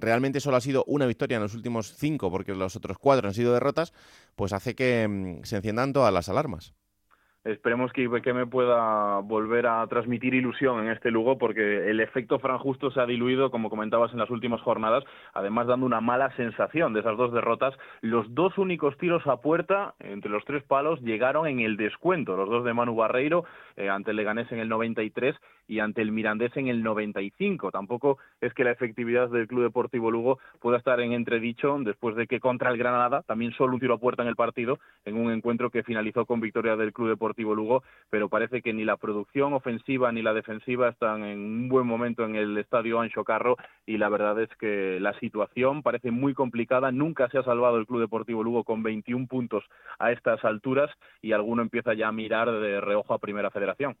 realmente solo ha sido una victoria en los últimos cinco, porque los otros cuatro han sido derrotas, pues hace que mm, se enciendan todas las alarmas. Esperemos que, me pueda volver a transmitir ilusión en este Lugo porque el efecto Fran Justo se ha diluido, como comentabas en las últimas jornadas, además dando una mala sensación de esas dos derrotas. Los dos únicos tiros a puerta entre los tres palos llegaron en el descuento, los dos de Manu Barreiro eh, ante Leganés en el 93 y ante el Mirandés en el 95. Tampoco es que la efectividad del Club Deportivo Lugo pueda estar en entredicho después de que contra el Granada también solo un tiro a puerta en el partido en un encuentro que finalizó con victoria del Club Deportivo Lugo, pero parece que ni la producción ofensiva ni la defensiva están en un buen momento en el estadio Ancho Carro y la verdad es que la situación parece muy complicada. Nunca se ha salvado el Club Deportivo Lugo con 21 puntos a estas alturas y alguno empieza ya a mirar de reojo a Primera Federación.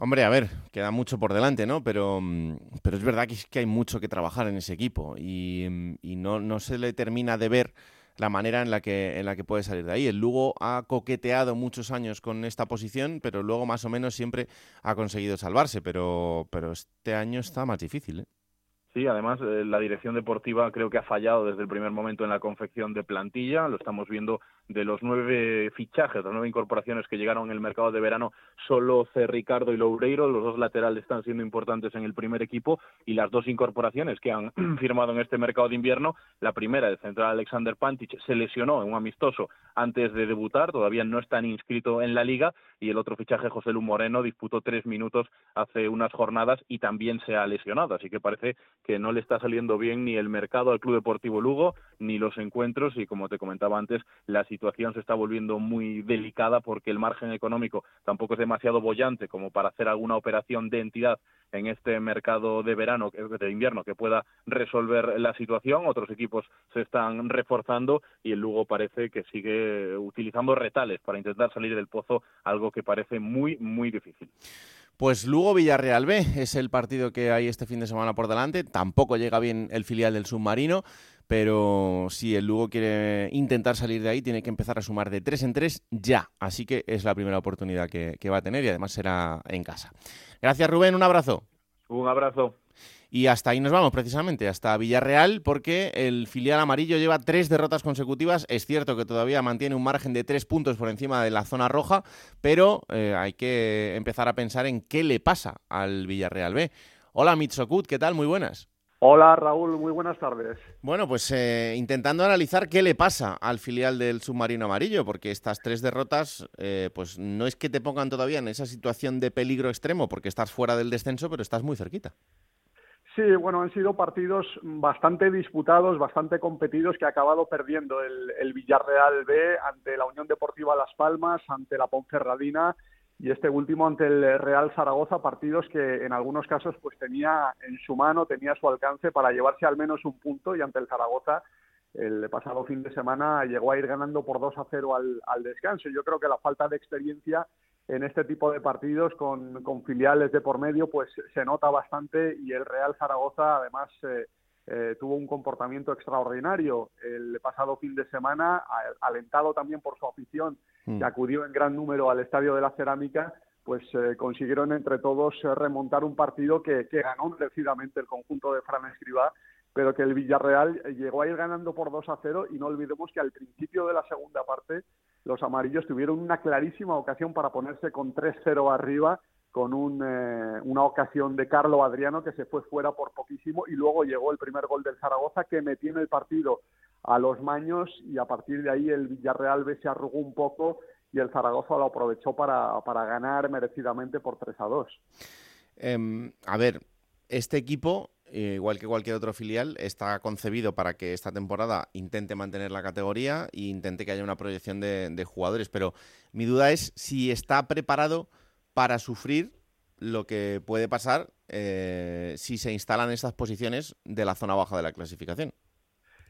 Hombre, a ver, queda mucho por delante, ¿no? Pero, mm, pero es verdad que, hay mucho que trabajar en ese equipo y, mm, y no, no, se le termina de ver la manera en la, que, en la que puede salir de ahí. El Lugo ha coqueteado muchos años con esta posición, pero luego más o menos siempre ha conseguido salvarse. Pero, pero este año está más difícil, ¿eh? Sí, además eh, la dirección deportiva creo que ha fallado desde el primer momento en la confección de plantilla. Lo estamos viendo de los nueve fichajes, las nueve incorporaciones que llegaron en el mercado de verano, solo C. Ricardo y Loureiro, los dos laterales están siendo importantes en el primer equipo y las dos incorporaciones que han firmado en este mercado de invierno, la primera, el central Alexander Pantic, se lesionó en un amistoso antes de debutar, todavía no está inscrito en la liga y el otro fichaje, José Lu Moreno, disputó tres minutos hace unas jornadas y también se ha lesionado, así que parece que no le está saliendo bien ni el mercado al Club Deportivo Lugo ni los encuentros y como te comentaba antes, la situación se está volviendo muy delicada porque el margen económico tampoco es demasiado bollante como para hacer alguna operación de entidad en este mercado de verano, de invierno, que pueda resolver la situación. Otros equipos se están reforzando y el Lugo parece que sigue utilizando retales para intentar salir del pozo, algo que parece muy, muy difícil. Pues Lugo Villarreal B es el partido que hay este fin de semana por delante. Tampoco llega bien el filial del submarino, pero si el Lugo quiere intentar salir de ahí, tiene que empezar a sumar de tres en tres ya. Así que es la primera oportunidad que, que va a tener y además será en casa. Gracias Rubén, un abrazo. Un abrazo. Y hasta ahí nos vamos, precisamente, hasta Villarreal, porque el filial amarillo lleva tres derrotas consecutivas. Es cierto que todavía mantiene un margen de tres puntos por encima de la zona roja, pero eh, hay que empezar a pensar en qué le pasa al Villarreal B. Hola, Mitsokut, ¿qué tal? Muy buenas. Hola Raúl, muy buenas tardes. Bueno, pues eh, intentando analizar qué le pasa al filial del submarino amarillo, porque estas tres derrotas, eh, pues no es que te pongan todavía en esa situación de peligro extremo, porque estás fuera del descenso, pero estás muy cerquita. Sí, bueno, han sido partidos bastante disputados, bastante competidos, que ha acabado perdiendo el, Villarreal B ante la Unión Deportiva Las Palmas, ante la Ponferradina y este último ante el Real Zaragoza, partidos que en algunos casos pues tenía en su mano, tenía su alcance para llevarse al menos un punto y ante el Zaragoza el pasado fin de semana llegó a ir ganando por 2 a 0 al, descanso. Yo creo que la falta de experiencia en este tipo de partidos con, con, filiales de por medio, pues se nota bastante y el Real Zaragoza además eh, eh, tuvo un comportamiento extraordinario el pasado fin de semana, alentado también por su afición, que mm. acudió en gran número al Estadio de la Cerámica, pues eh, consiguieron entre todos remontar un partido que, que ganó merecidamente el conjunto de Fran Escribá pero que el Villarreal llegó a ir ganando por 2 a 0 y no olvidemos que al principio de la segunda parte los amarillos tuvieron una clarísima ocasión para ponerse con 3-0 arriba con un, eh, una ocasión de Carlo Adriano que se fue fuera por poquísimo y luego llegó el primer gol del Zaragoza que metió en el partido a los maños y a partir de ahí el Villarreal B se arrugó un poco y el Zaragoza lo aprovechó para, para ganar merecidamente por 3 a 2. Em, a ver, este equipo eh, igual que cualquier otro filial, está concebido para que esta temporada intente mantener la categoría e intente que haya una proyección de, jugadores. Pero mi duda es si está preparado para sufrir lo que puede pasar eh, si se instalan estas posiciones de la zona baja de la clasificación.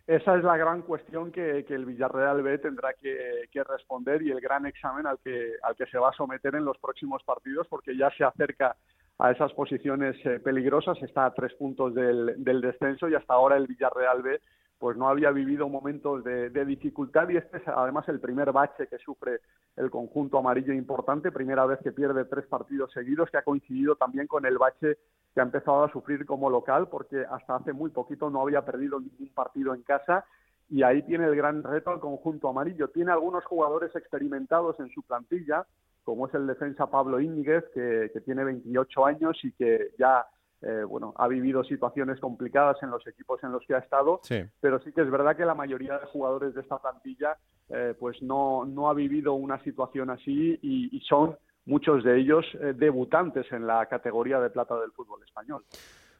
Esa es la gran cuestión que, el Villarreal B tendrá que, responder y el gran examen al que, al que se va a someter en los próximos partidos, porque ya se acerca a esas posiciones eh, peligrosas, está a tres puntos del, descenso y hasta ahora el Villarreal B pues no había vivido momentos de, dificultad y este es además el primer bache que sufre el conjunto amarillo importante, primera vez que pierde tres partidos seguidos, que ha coincidido también con el bache que ha empezado a sufrir como local, porque hasta hace muy poquito no había perdido ningún partido en casa y ahí tiene el gran reto al conjunto amarillo. Tiene algunos jugadores experimentados en su plantilla, como es el defensa Pablo Íñiguez, que, que tiene 28 años y que ya eh, bueno, ha vivido situaciones complicadas en los equipos en los que ha estado, pero sí que es verdad que la mayoría de jugadores de esta plantilla eh, pues no, no ha vivido una situación así y, son muchos de ellos eh, debutantes en la categoría de plata del fútbol español.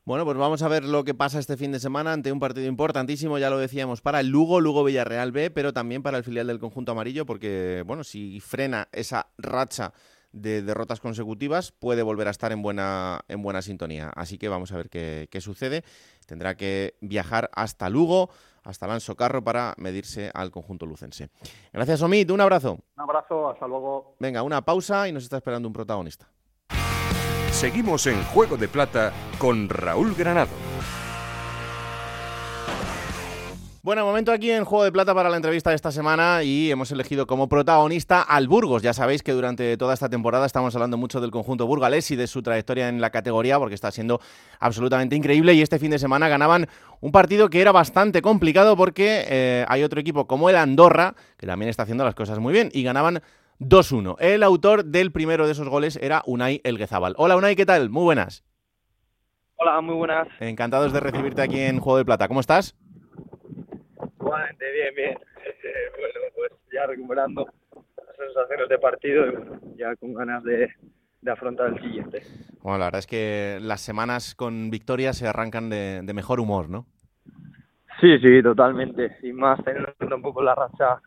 Bueno, pues vamos a ver lo que pasa este fin de semana ante un partido importantísimo, ya lo decíamos, para el Lugo, Lugo Villarreal B, pero también para el filial del conjunto amarillo, porque, bueno, si frena esa racha de derrotas consecutivas, puede volver a estar en buena, en buena sintonía. Así que vamos a ver qué, sucede. Tendrá que viajar hasta Lugo, hasta Lanzo Carro, para medirse al conjunto lucense. Gracias, Omid. Un abrazo. Un abrazo, hasta luego. Venga, una pausa y nos está esperando un protagonista. Seguimos en Juego de Plata con Raúl Granado. Bueno, momento aquí en Juego de Plata para la entrevista de esta semana y hemos elegido como protagonista al Burgos. Ya sabéis que durante toda esta temporada estamos hablando mucho del conjunto burgalés y de su trayectoria en la categoría porque está siendo absolutamente increíble y este fin de semana ganaban un partido que era bastante complicado porque eh, hay otro equipo como el Andorra que también está haciendo las cosas muy bien y ganaban 2-1. El autor del primero de esos goles era Unai Elguezábal. Hola Unai, ¿qué tal? Muy buenas. Hola, muy buenas. Encantados de recibirte aquí en Juego de Plata. ¿Cómo estás? Bien, bien. bueno, pues ya recuperando las sensaciones de partido y ya con ganas de, afrontar el siguiente. Bueno, la verdad es que las semanas con victoria se arrancan de, mejor humor, ¿no? Sí, sí, totalmente. Y más teniendo un poco la racha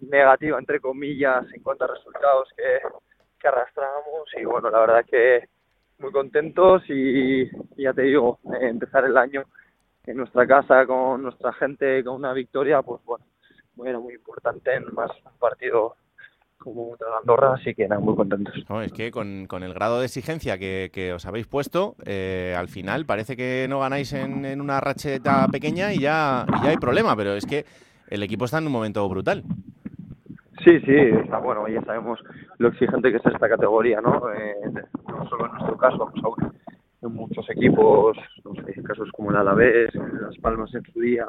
negativa, entre comillas, en cuanto a resultados que, que arrastramos. Y bueno, la verdad que muy contentos y ya te digo, empezar el año en nuestra casa con nuestra gente con una victoria, pues bueno, era muy importante en más un partido como Andorra, así que eran muy contentos. es que con, el grado de exigencia que, os habéis puesto, eh, al final parece que no ganáis en, una racheta pequeña y ya, ya hay problema, pero es que el equipo está en un momento brutal. Sí, sí, está bueno, ya sabemos lo exigente que es esta categoría, ¿no? Eh, no solo en nuestro caso, pues muchos equipos, casos como el Alavés, Las Palmas en su día,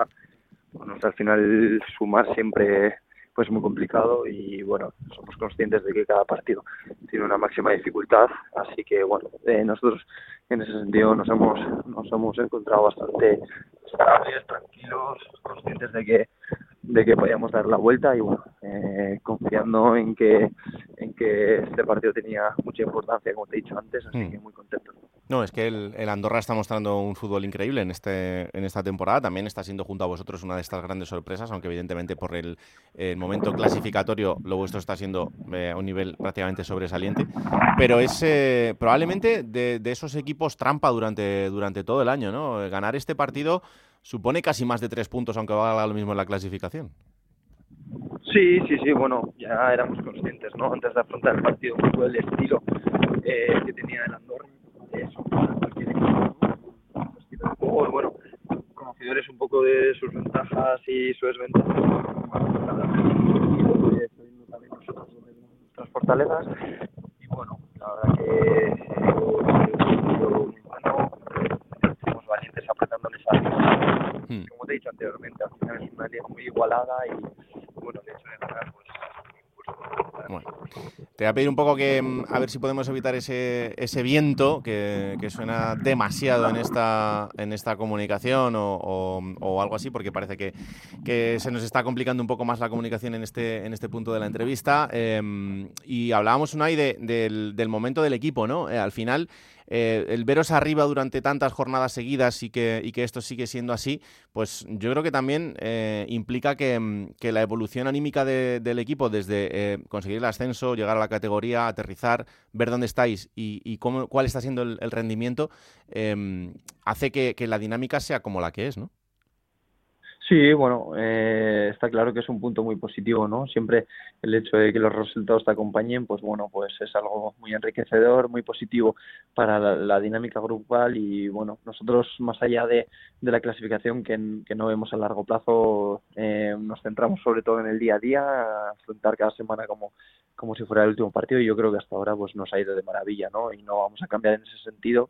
bueno, al final sumar siempre pues muy complicado y bueno, somos conscientes de que cada partido tiene una máxima dificultad, así que bueno, eh, nosotros en ese sentido nos hemos nos hemos encontrado bastante estables, tranquilos, conscientes de que de que podíamos dar la vuelta y bueno, eh, confiando en que en que este partido tenía mucha importancia, como te he dicho antes, así mm. que muy contento. No, es que el, Andorra está mostrando un fútbol increíble en este en esta temporada. También está siendo junto a vosotros una de estas grandes sorpresas, aunque evidentemente por el, momento clasificatorio lo vuestro está siendo eh, a un nivel prácticamente sobresaliente. Pero es eh, probablemente de, de, esos equipos trampa durante, durante todo el año, ¿no? Ganar este partido supone casi más de tres puntos, aunque valga lo mismo en la clasificación. Sí, sí, sí, bueno, ya éramos conscientes, ¿no? Antes de afrontar el partido, un poco el estilo eh, que tenía el Andorra, eso, cualquier equipo, ¿no? bueno, conocedores un poco de sus ventajas y sus desventajas, también nosotros nuestras fortalezas, y bueno, la verdad que eh, Hmm. Como te he dicho anteriormente, al final es una liga muy igualada y, bueno, de hecho de ganar, pues, bueno, te voy a pedir un poco que mm, a ver si podemos evitar ese, ese viento que, que suena demasiado en esta, en esta comunicación o, o, algo así, porque parece que, que, se nos está complicando un poco más la comunicación en este, en este punto de la entrevista. Em, y hablábamos, Unai, de, del, del momento del equipo, ¿no? Eh, al final eh, el veros arriba durante tantas jornadas seguidas y que, esto sigue siendo así, pues yo creo que también eh, implica que, que, la evolución anímica del equipo desde eh, conseguir el ascenso, llegar a la categoría, aterrizar, ver dónde estáis y, y cómo, cuál está siendo el, rendimiento, em, hace que, que la dinámica sea como la que es, ¿no? Sí, bueno, eh, está claro que es un punto muy positivo, ¿no? Siempre el hecho de que los resultados te acompañen, pues bueno, pues es algo muy enriquecedor, muy positivo para la, dinámica grupal y bueno, nosotros más allá de, la clasificación que, que, no vemos a largo plazo, eh, nos centramos sobre todo en el día a día, a afrontar cada semana como, como si fuera el último partido y yo creo que hasta ahora pues nos ha ido de maravilla, ¿no? Y no vamos a cambiar en ese sentido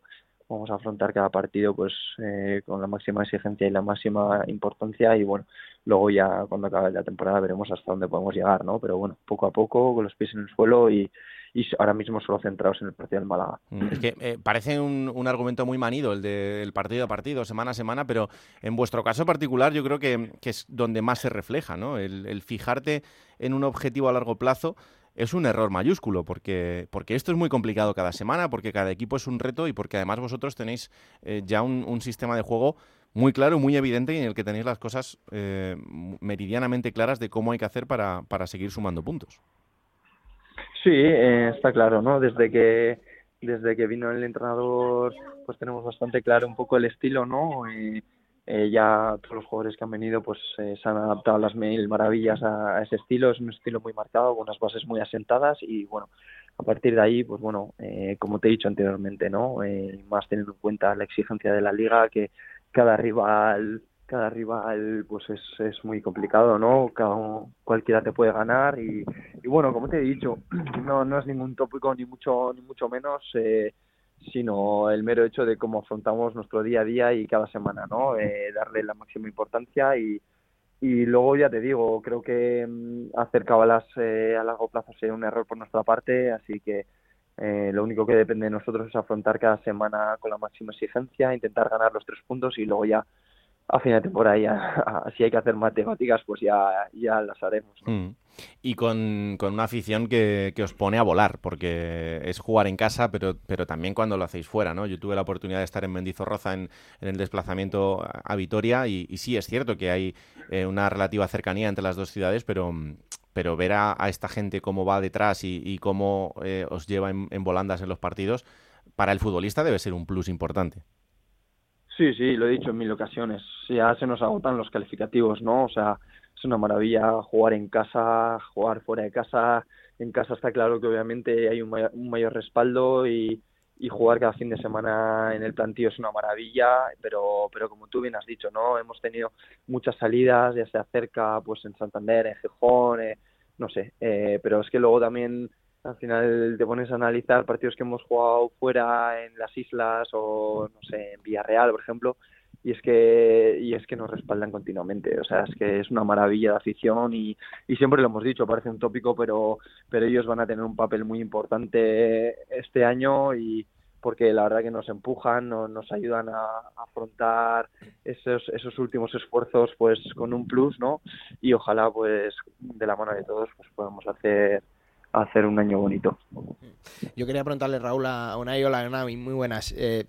vamos a afrontar cada partido pues eh, con la máxima exigencia y la máxima importancia y bueno luego ya cuando acabe la temporada veremos hasta dónde podemos llegar no pero bueno poco a poco con los pies en el suelo y, y ahora mismo solo centrados en el partido del Málaga. Mm, es que eh, parece un, un, argumento muy manido el del partido a partido, semana a semana, pero en vuestro caso particular yo creo que, que es donde más se refleja, ¿no? El, el, fijarte en un objetivo a largo plazo es un error mayúsculo, porque, porque esto es muy complicado cada semana, porque cada equipo es un reto y porque además vosotros tenéis eh, ya un, sistema de juego muy claro, muy evidente y en el que tenéis las cosas eh, meridianamente claras de cómo hay que hacer para, para seguir sumando puntos. Sí, eh, está claro, ¿no? Desde que desde que vino el entrenador, pues tenemos bastante claro un poco el estilo, ¿no? Eh, ya todos los jugadores que han venido pues eh, se han adaptado a las mil maravillas a, ese estilo, es un estilo muy marcado, con unas bases muy asentadas y bueno, a partir de ahí, pues bueno, eh, como te he dicho anteriormente, ¿no? más teniendo en cuenta la exigencia de la liga, que cada rival cada rival pues es, es muy complicado, ¿no? Cada, cualquiera te puede ganar y, y bueno, como te he dicho, no, no es ningún tópico ni mucho ni mucho menos eh, sino el mero hecho de cómo afrontamos nuestro día a día y cada semana, ¿no? Eh, darle la máxima importancia y, y luego ya te digo, creo que mm, hacer cabalas eh, a largo plazo sería un error por nuestra parte, así que eh, lo único que depende de nosotros es afrontar cada semana con la máxima exigencia, intentar ganar los tres puntos y luego ya a final de temporada ya, si hay que hacer matemáticas, pues ya, ya las haremos. Mm. Y con, con, una afición que, que, os pone a volar, porque es jugar en casa, pero, pero también cuando lo hacéis fuera, ¿no? Yo tuve la oportunidad de estar en Mendizorroza en, en el desplazamiento a Vitoria y, sí, es cierto que hay eh, una relativa cercanía entre las dos ciudades, pero, pero ver a, esta gente cómo va detrás y, y cómo eh, os lleva en, en volandas en los partidos, para el futbolista debe ser un plus importante. Sí, sí, lo he dicho en mil ocasiones. Ya se nos agotan los calificativos, ¿no? O sea, es una maravilla jugar en casa, jugar fuera de casa. En casa está claro que obviamente hay un mayor, respaldo y, jugar cada fin de semana en el plantío es una maravilla, pero, pero como tú bien has dicho, ¿no? Hemos tenido muchas salidas, ya sea cerca, pues en Santander, en Gijón, eh, no sé, eh, pero es que luego también al final te pones a analizar partidos que hemos jugado fuera en las islas o no sé en Villarreal por ejemplo y es que y es que nos respaldan continuamente o sea es que es una maravilla de afición y, y siempre lo hemos dicho parece un tópico pero pero ellos van a tener un papel muy importante este año y porque la verdad que nos empujan, nos, nos ayudan a, a, afrontar esos, esos últimos esfuerzos pues con un plus, ¿no? Y ojalá pues de la mano de todos pues podamos hacer hacer un año bonito. Yo quería preguntarle, Raúl, a Unai o la Navi, muy buenas. Eh,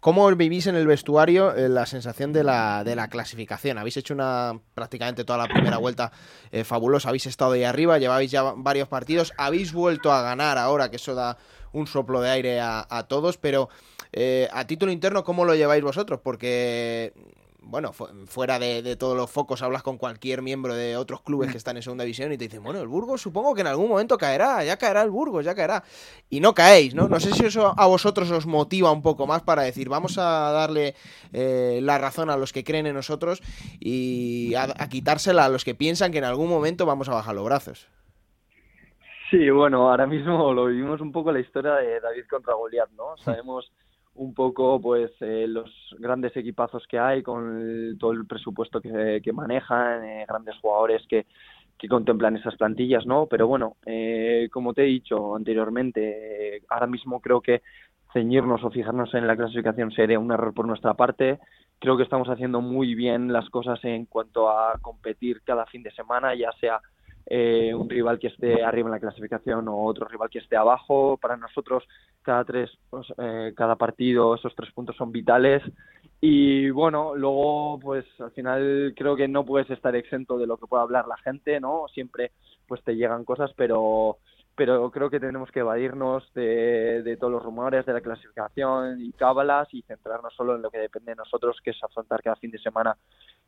¿Cómo vivís en el vestuario eh, la sensación de la, de la clasificación? Habéis hecho una prácticamente toda la primera vuelta eh, fabulosa, habéis estado ahí arriba, lleváis ya varios partidos, habéis vuelto a ganar ahora, que eso da un soplo de aire a, a todos, pero a título interno, ¿cómo lo lleváis vosotros? Porque bueno, fuera de, todos los focos, hablas con cualquier miembro de otros clubes que están en segunda división y te dicen, bueno, el Burgos supongo que en algún momento caerá, ya caerá el Burgos, ya caerá. Y no caéis, ¿no? No sé si eso a vosotros os motiva un poco más para decir, vamos a darle eh, la razón a los que creen en nosotros y a, a quitársela a los que piensan que en algún momento vamos a bajar los brazos. Sí, bueno, ahora mismo lo vivimos un poco la historia de David contra Goliat, ¿no? Sabemos un poco pues eh, los grandes equipazos que hay con todo el presupuesto que, que manejan, eh, grandes jugadores que, que contemplan esas plantillas, ¿no? Pero bueno, eh, como te he dicho anteriormente, eh, ahora mismo creo que ceñirnos o fijarnos en la clasificación sería un error por nuestra parte. Creo que estamos haciendo muy bien las cosas en cuanto a competir cada fin de semana, ya sea eh, un rival que esté arriba en la clasificación o otro rival que esté abajo. Para nosotros, cada tres, pues, eh, cada partido, esos tres puntos son vitales. Y bueno, luego, pues al final creo que no puedes estar exento de lo que pueda hablar la gente, ¿no? Siempre, pues te llegan cosas, pero pero creo que tenemos que evadirnos de, de todos los rumores de la clasificación y cábalas y centrarnos solo en lo que depende de nosotros, que es afrontar cada fin de semana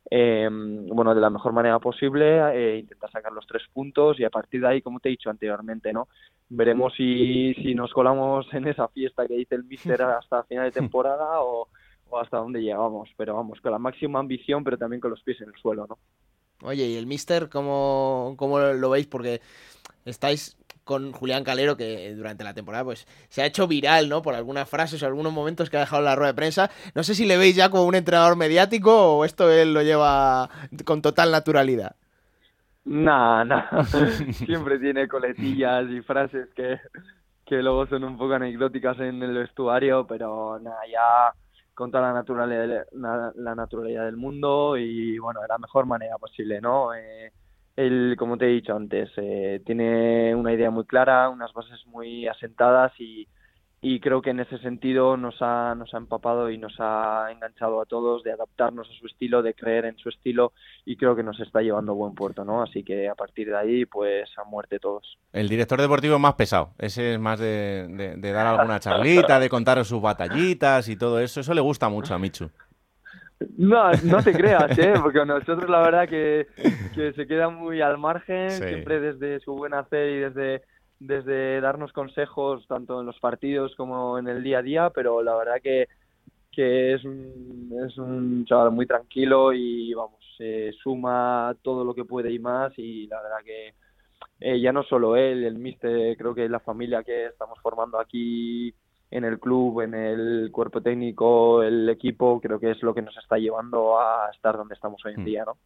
eh, bueno, de la mejor manera posible, eh, intentar sacar los tres puntos y a partir de ahí, como te he dicho anteriormente, ¿no? Veremos si, si nos colamos en esa fiesta que dice el míster hasta final de temporada o, o hasta dónde llegamos, pero vamos, con la máxima ambición, pero también con los pies en el suelo, ¿no? Oye, ¿y el míster cómo, cómo lo veis? Porque estáis con Julián Calero, que durante la temporada pues se ha hecho viral, ¿no? Por algunas frases o algunos momentos que ha dejado en la rueda de prensa. No sé si le veis ya como un entrenador mediático o esto él lo lleva con total naturalidad. Nah, nah. Siempre tiene coletillas y frases que, que luego son un poco anecdóticas en el vestuario, pero nada, ya con toda la naturalidad, la, la del mundo y bueno, de la mejor manera posible, ¿no? Eh, él, como te he dicho antes, eh, tiene una idea muy clara, unas bases muy asentadas y, y creo que en ese sentido nos ha, nos ha empapado y nos ha enganchado a todos de adaptarnos a su estilo, de creer en su estilo y creo que nos está llevando a buen puerto, ¿no? Así que a partir de ahí, pues a muerte todos. El director deportivo más pesado, ese es más de, de, de dar alguna charlita, de contar sus batallitas y todo eso, eso le gusta mucho a Michu. No, no te creas, ¿eh? porque nosotros la verdad que, que se queda muy al margen, Sí. siempre desde su buen hacer y desde, desde darnos consejos tanto en los partidos como en el día a día, pero la verdad que, que es, un, es un chaval muy tranquilo y vamos, se suma todo lo que puede y más y la verdad que eh, ya no solo él, el mister, creo que la familia que estamos formando aquí en el club, en el cuerpo técnico, el equipo, creo que es lo que nos está llevando a estar donde estamos hoy en Mm. día, ¿no?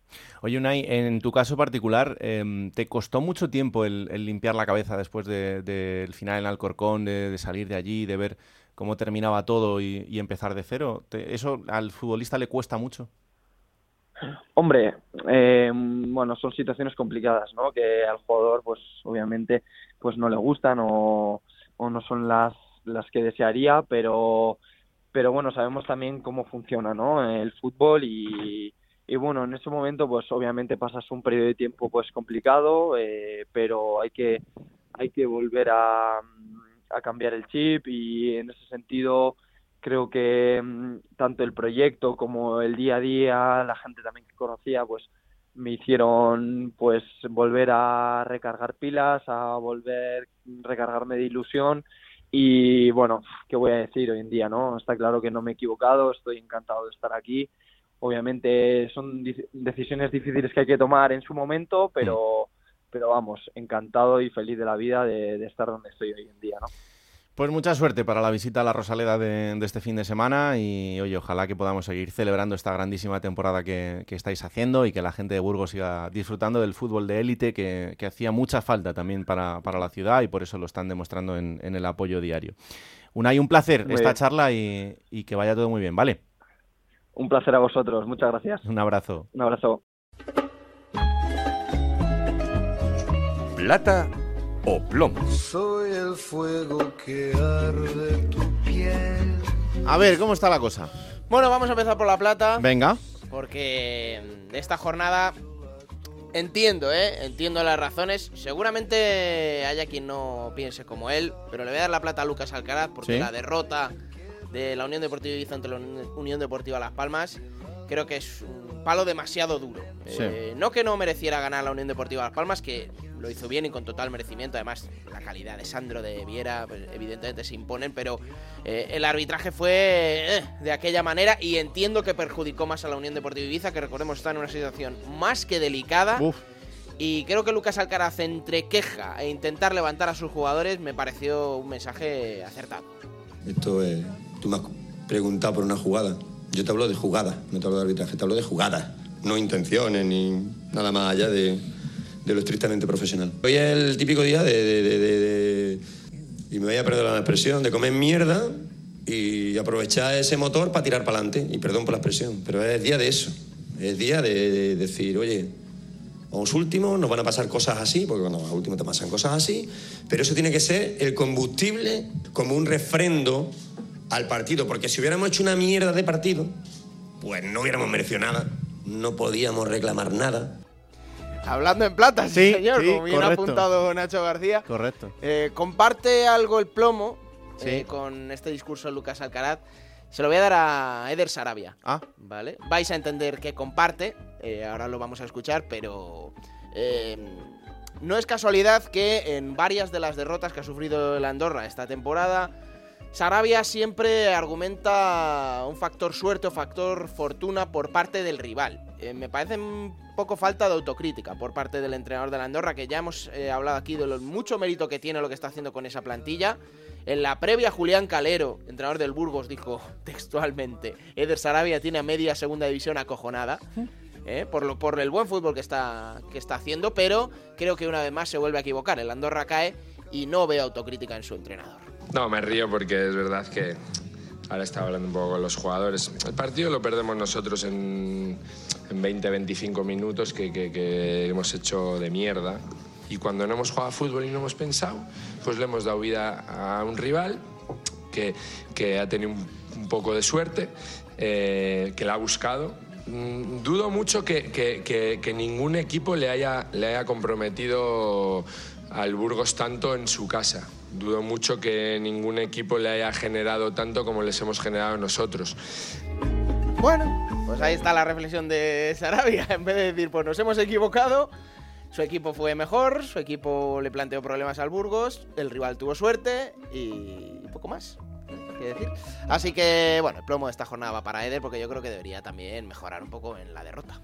Oye, Unai, en tu caso particular, em, ¿te costó mucho tiempo el, el limpiar la cabeza después de- del final en Alcorcón, de, de salir de allí, de ver cómo terminaba todo y, y empezar de cero? ¿Te- ¿Eso al futbolista le cuesta mucho? Hombre, eh, bueno, son situaciones complicadas, ¿no? Que al jugador, pues obviamente, pues no le gustan o, o no son las, las que desearía, pero, pero bueno, sabemos también cómo funciona, ¿no? El fútbol y, y bueno, en ese momento, pues obviamente pasas un periodo de tiempo, pues complicado, eh, pero hay que, hay que volver a, a cambiar el chip y en ese sentido creo que mm, tanto el proyecto como el día a día, la gente también que conocía, pues me hicieron pues volver a recargar pilas, a volver a recargarme de ilusión y bueno, ¿qué voy a decir hoy en día, no? Está claro que no me he equivocado, estoy encantado de estar aquí. Obviamente son decisiones difíciles que hay que tomar en su momento, pero pero vamos, encantado y feliz de la vida de, de estar donde estoy hoy en día, ¿no? Pues mucha suerte para la visita a la Rosaleda de, de este fin de semana y oye, ojalá que podamos seguir celebrando esta grandísima temporada que, que estáis haciendo y que la gente de Burgos siga disfrutando del fútbol de élite que, que hacía mucha falta también para, para la ciudad y por eso lo están demostrando en, en el apoyo diario. Unai, un placer Muy esta bien. charla y, y que vaya todo muy bien, ¿vale? Un placer a vosotros, muchas gracias. Un abrazo. Un abrazo. Plata o plomo. Soy el fuego que arde tu piel. A ver, ¿cómo está la cosa? Bueno, vamos a empezar por la plata. Venga. Porque de esta jornada entiendo, ¿eh? Entiendo las razones. Seguramente haya quien no piense como él, pero le voy a dar la plata a Lucas Alcaraz porque Sí. la derrota de la Unión Deportiva Ibiza ante la Uni- Unión Deportiva Las Palmas creo que es un palo demasiado duro. Sí. Eh, no que no mereciera ganar la Unión Deportiva Las Palmas, que lo hizo bien y con total merecimiento. Además, la calidad de Sandro, de Viera, pues, evidentemente se imponen, pero eh, el arbitraje fue eh, de aquella manera y entiendo que perjudicó más a la Unión Deportiva Ibiza, que recordemos está en una situación más que delicada. Y creo que Lucas Alcaraz, entre queja e intentar levantar a sus jugadores, me pareció un mensaje acertado. Esto es. Tú me has preguntado por una jugada. Yo te hablo de jugada, no te hablo de arbitraje, te hablo de jugada. No intenciones ni nada más allá de, de lo estrictamente profesional. Hoy es el típico día de. y me voy a perder la expresión, de comer mierda y aprovechar ese motor para tirar para adelante. Y perdón por la expresión, pero es día de eso. Es día de, de decir, oye, vamos últimos, nos van a pasar cosas así, porque cuando vas último te pasan cosas así, pero eso tiene que ser el combustible como un refrendo al partido, porque si hubiéramos hecho una mierda de partido, pues no hubiéramos merecido nada, no podíamos reclamar nada. Hablando en plata, sí, Sí, señor, sí, como bien ha correcto. apuntado Nacho García. Correcto. Eh, comparte algo el plomo Sí. eh, con este discurso de Lucas Alcaraz. Se lo voy a dar a Eder Sarabia. Ah. ¿Vale? Vais a entender que comparte. eh, ahora lo vamos a escuchar, pero. no es casualidad que en varias de las derrotas que ha sufrido el Andorra esta temporada. Sarabia siempre argumenta un factor suerte o factor fortuna por parte del rival. Eh, me parece un poco falta de autocrítica por parte del entrenador de la Andorra, que ya hemos eh, hablado aquí de lo mucho mérito que tiene lo que está haciendo con esa plantilla. En la previa, Julián Calero, entrenador del Burgos, dijo textualmente: Eder Sarabia tiene a media segunda división acojonada. ¿eh? por, lo, por el buen fútbol que está, que está haciendo, pero creo que una vez más se vuelve a equivocar. El Andorra cae y no veo autocrítica en su entrenador. No, me río porque es verdad que ahora estaba hablando un poco con los jugadores. El partido lo perdemos nosotros en, en 20-25 minutos que, hemos hecho de mierda. Y cuando no hemos jugado fútbol y no hemos pensado, pues le hemos dado vida a un rival que, ha tenido un, poco de suerte, eh, que la ha buscado. Mm, Dudo mucho que- que ningún equipo le haya, le haya comprometido al Burgos tanto en su casa. Dudo mucho que ningún equipo le haya generado tanto como les hemos generado nosotros. Bueno, pues ahí está la reflexión de Sarabia. En vez de decir, pues nos hemos equivocado, su equipo fue mejor, su equipo le planteó problemas al Burgos, el rival tuvo suerte y poco más. decir. Así que, bueno, el plomo de esta jornada va para Eder porque yo creo que debería también mejorar un poco en la derrota.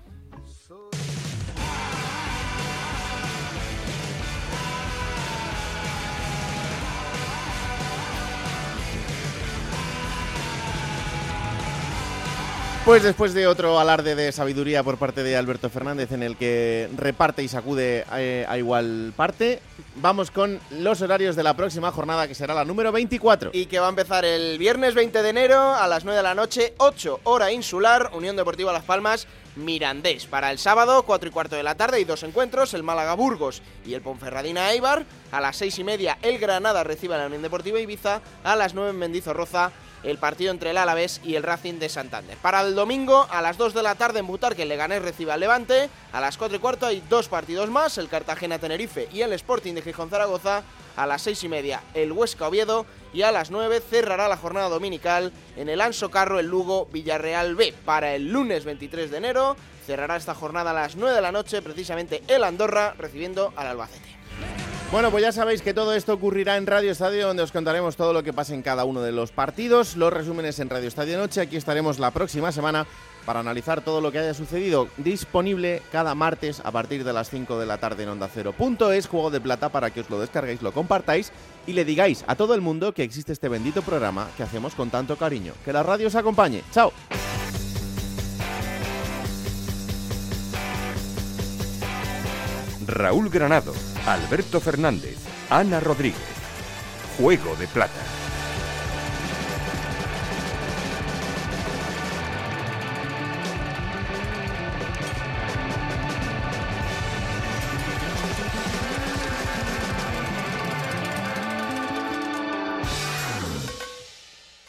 Pues después de otro alarde de sabiduría por parte de Alberto Fernández en el que reparte y sacude eh, a igual parte, vamos con los horarios de la próxima jornada que será la número 24. Y que va a empezar el viernes 20 de enero a las 9 de la noche, 8 hora insular, Unión Deportiva Las Palmas, Mirandés. Para el sábado, 4 y cuarto de la tarde y dos encuentros, el Málaga Burgos y el Ponferradina Eibar. A las 6 y media, el Granada recibe a la Unión Deportiva Ibiza. A las 9 en Mendizorroza, el partido entre el Alavés y el Racing de Santander. Para el domingo, a las 2 de la tarde en Butarque, el Leganés recibe al Levante. A las 4 y cuarto hay dos partidos más, el Cartagena-Tenerife y el Sporting de Gijón-Zaragoza. A las 6 y media, el Huesca-Oviedo. Y a las 9 cerrará la jornada dominical en el Anso Carro, el Lugo-Villarreal B. Para el lunes 23 de enero, cerrará esta jornada a las 9 de la noche, precisamente el Andorra, recibiendo al Albacete. Bueno, pues ya sabéis que todo esto ocurrirá en Radio Estadio, donde os contaremos todo lo que pase en cada uno de los partidos, los resúmenes en Radio Estadio Noche. Aquí estaremos la próxima semana para analizar todo lo que haya sucedido. Disponible cada martes a partir de las 5 de la tarde en Onda Cero. Punto es Juego de Plata para que os lo descarguéis, lo compartáis y le digáis a todo el mundo que existe este bendito programa que hacemos con tanto cariño. Que la radio os acompañe. ¡Chao! Raúl Granado, Alberto Fernández, Ana Rodríguez. Juego de Plata.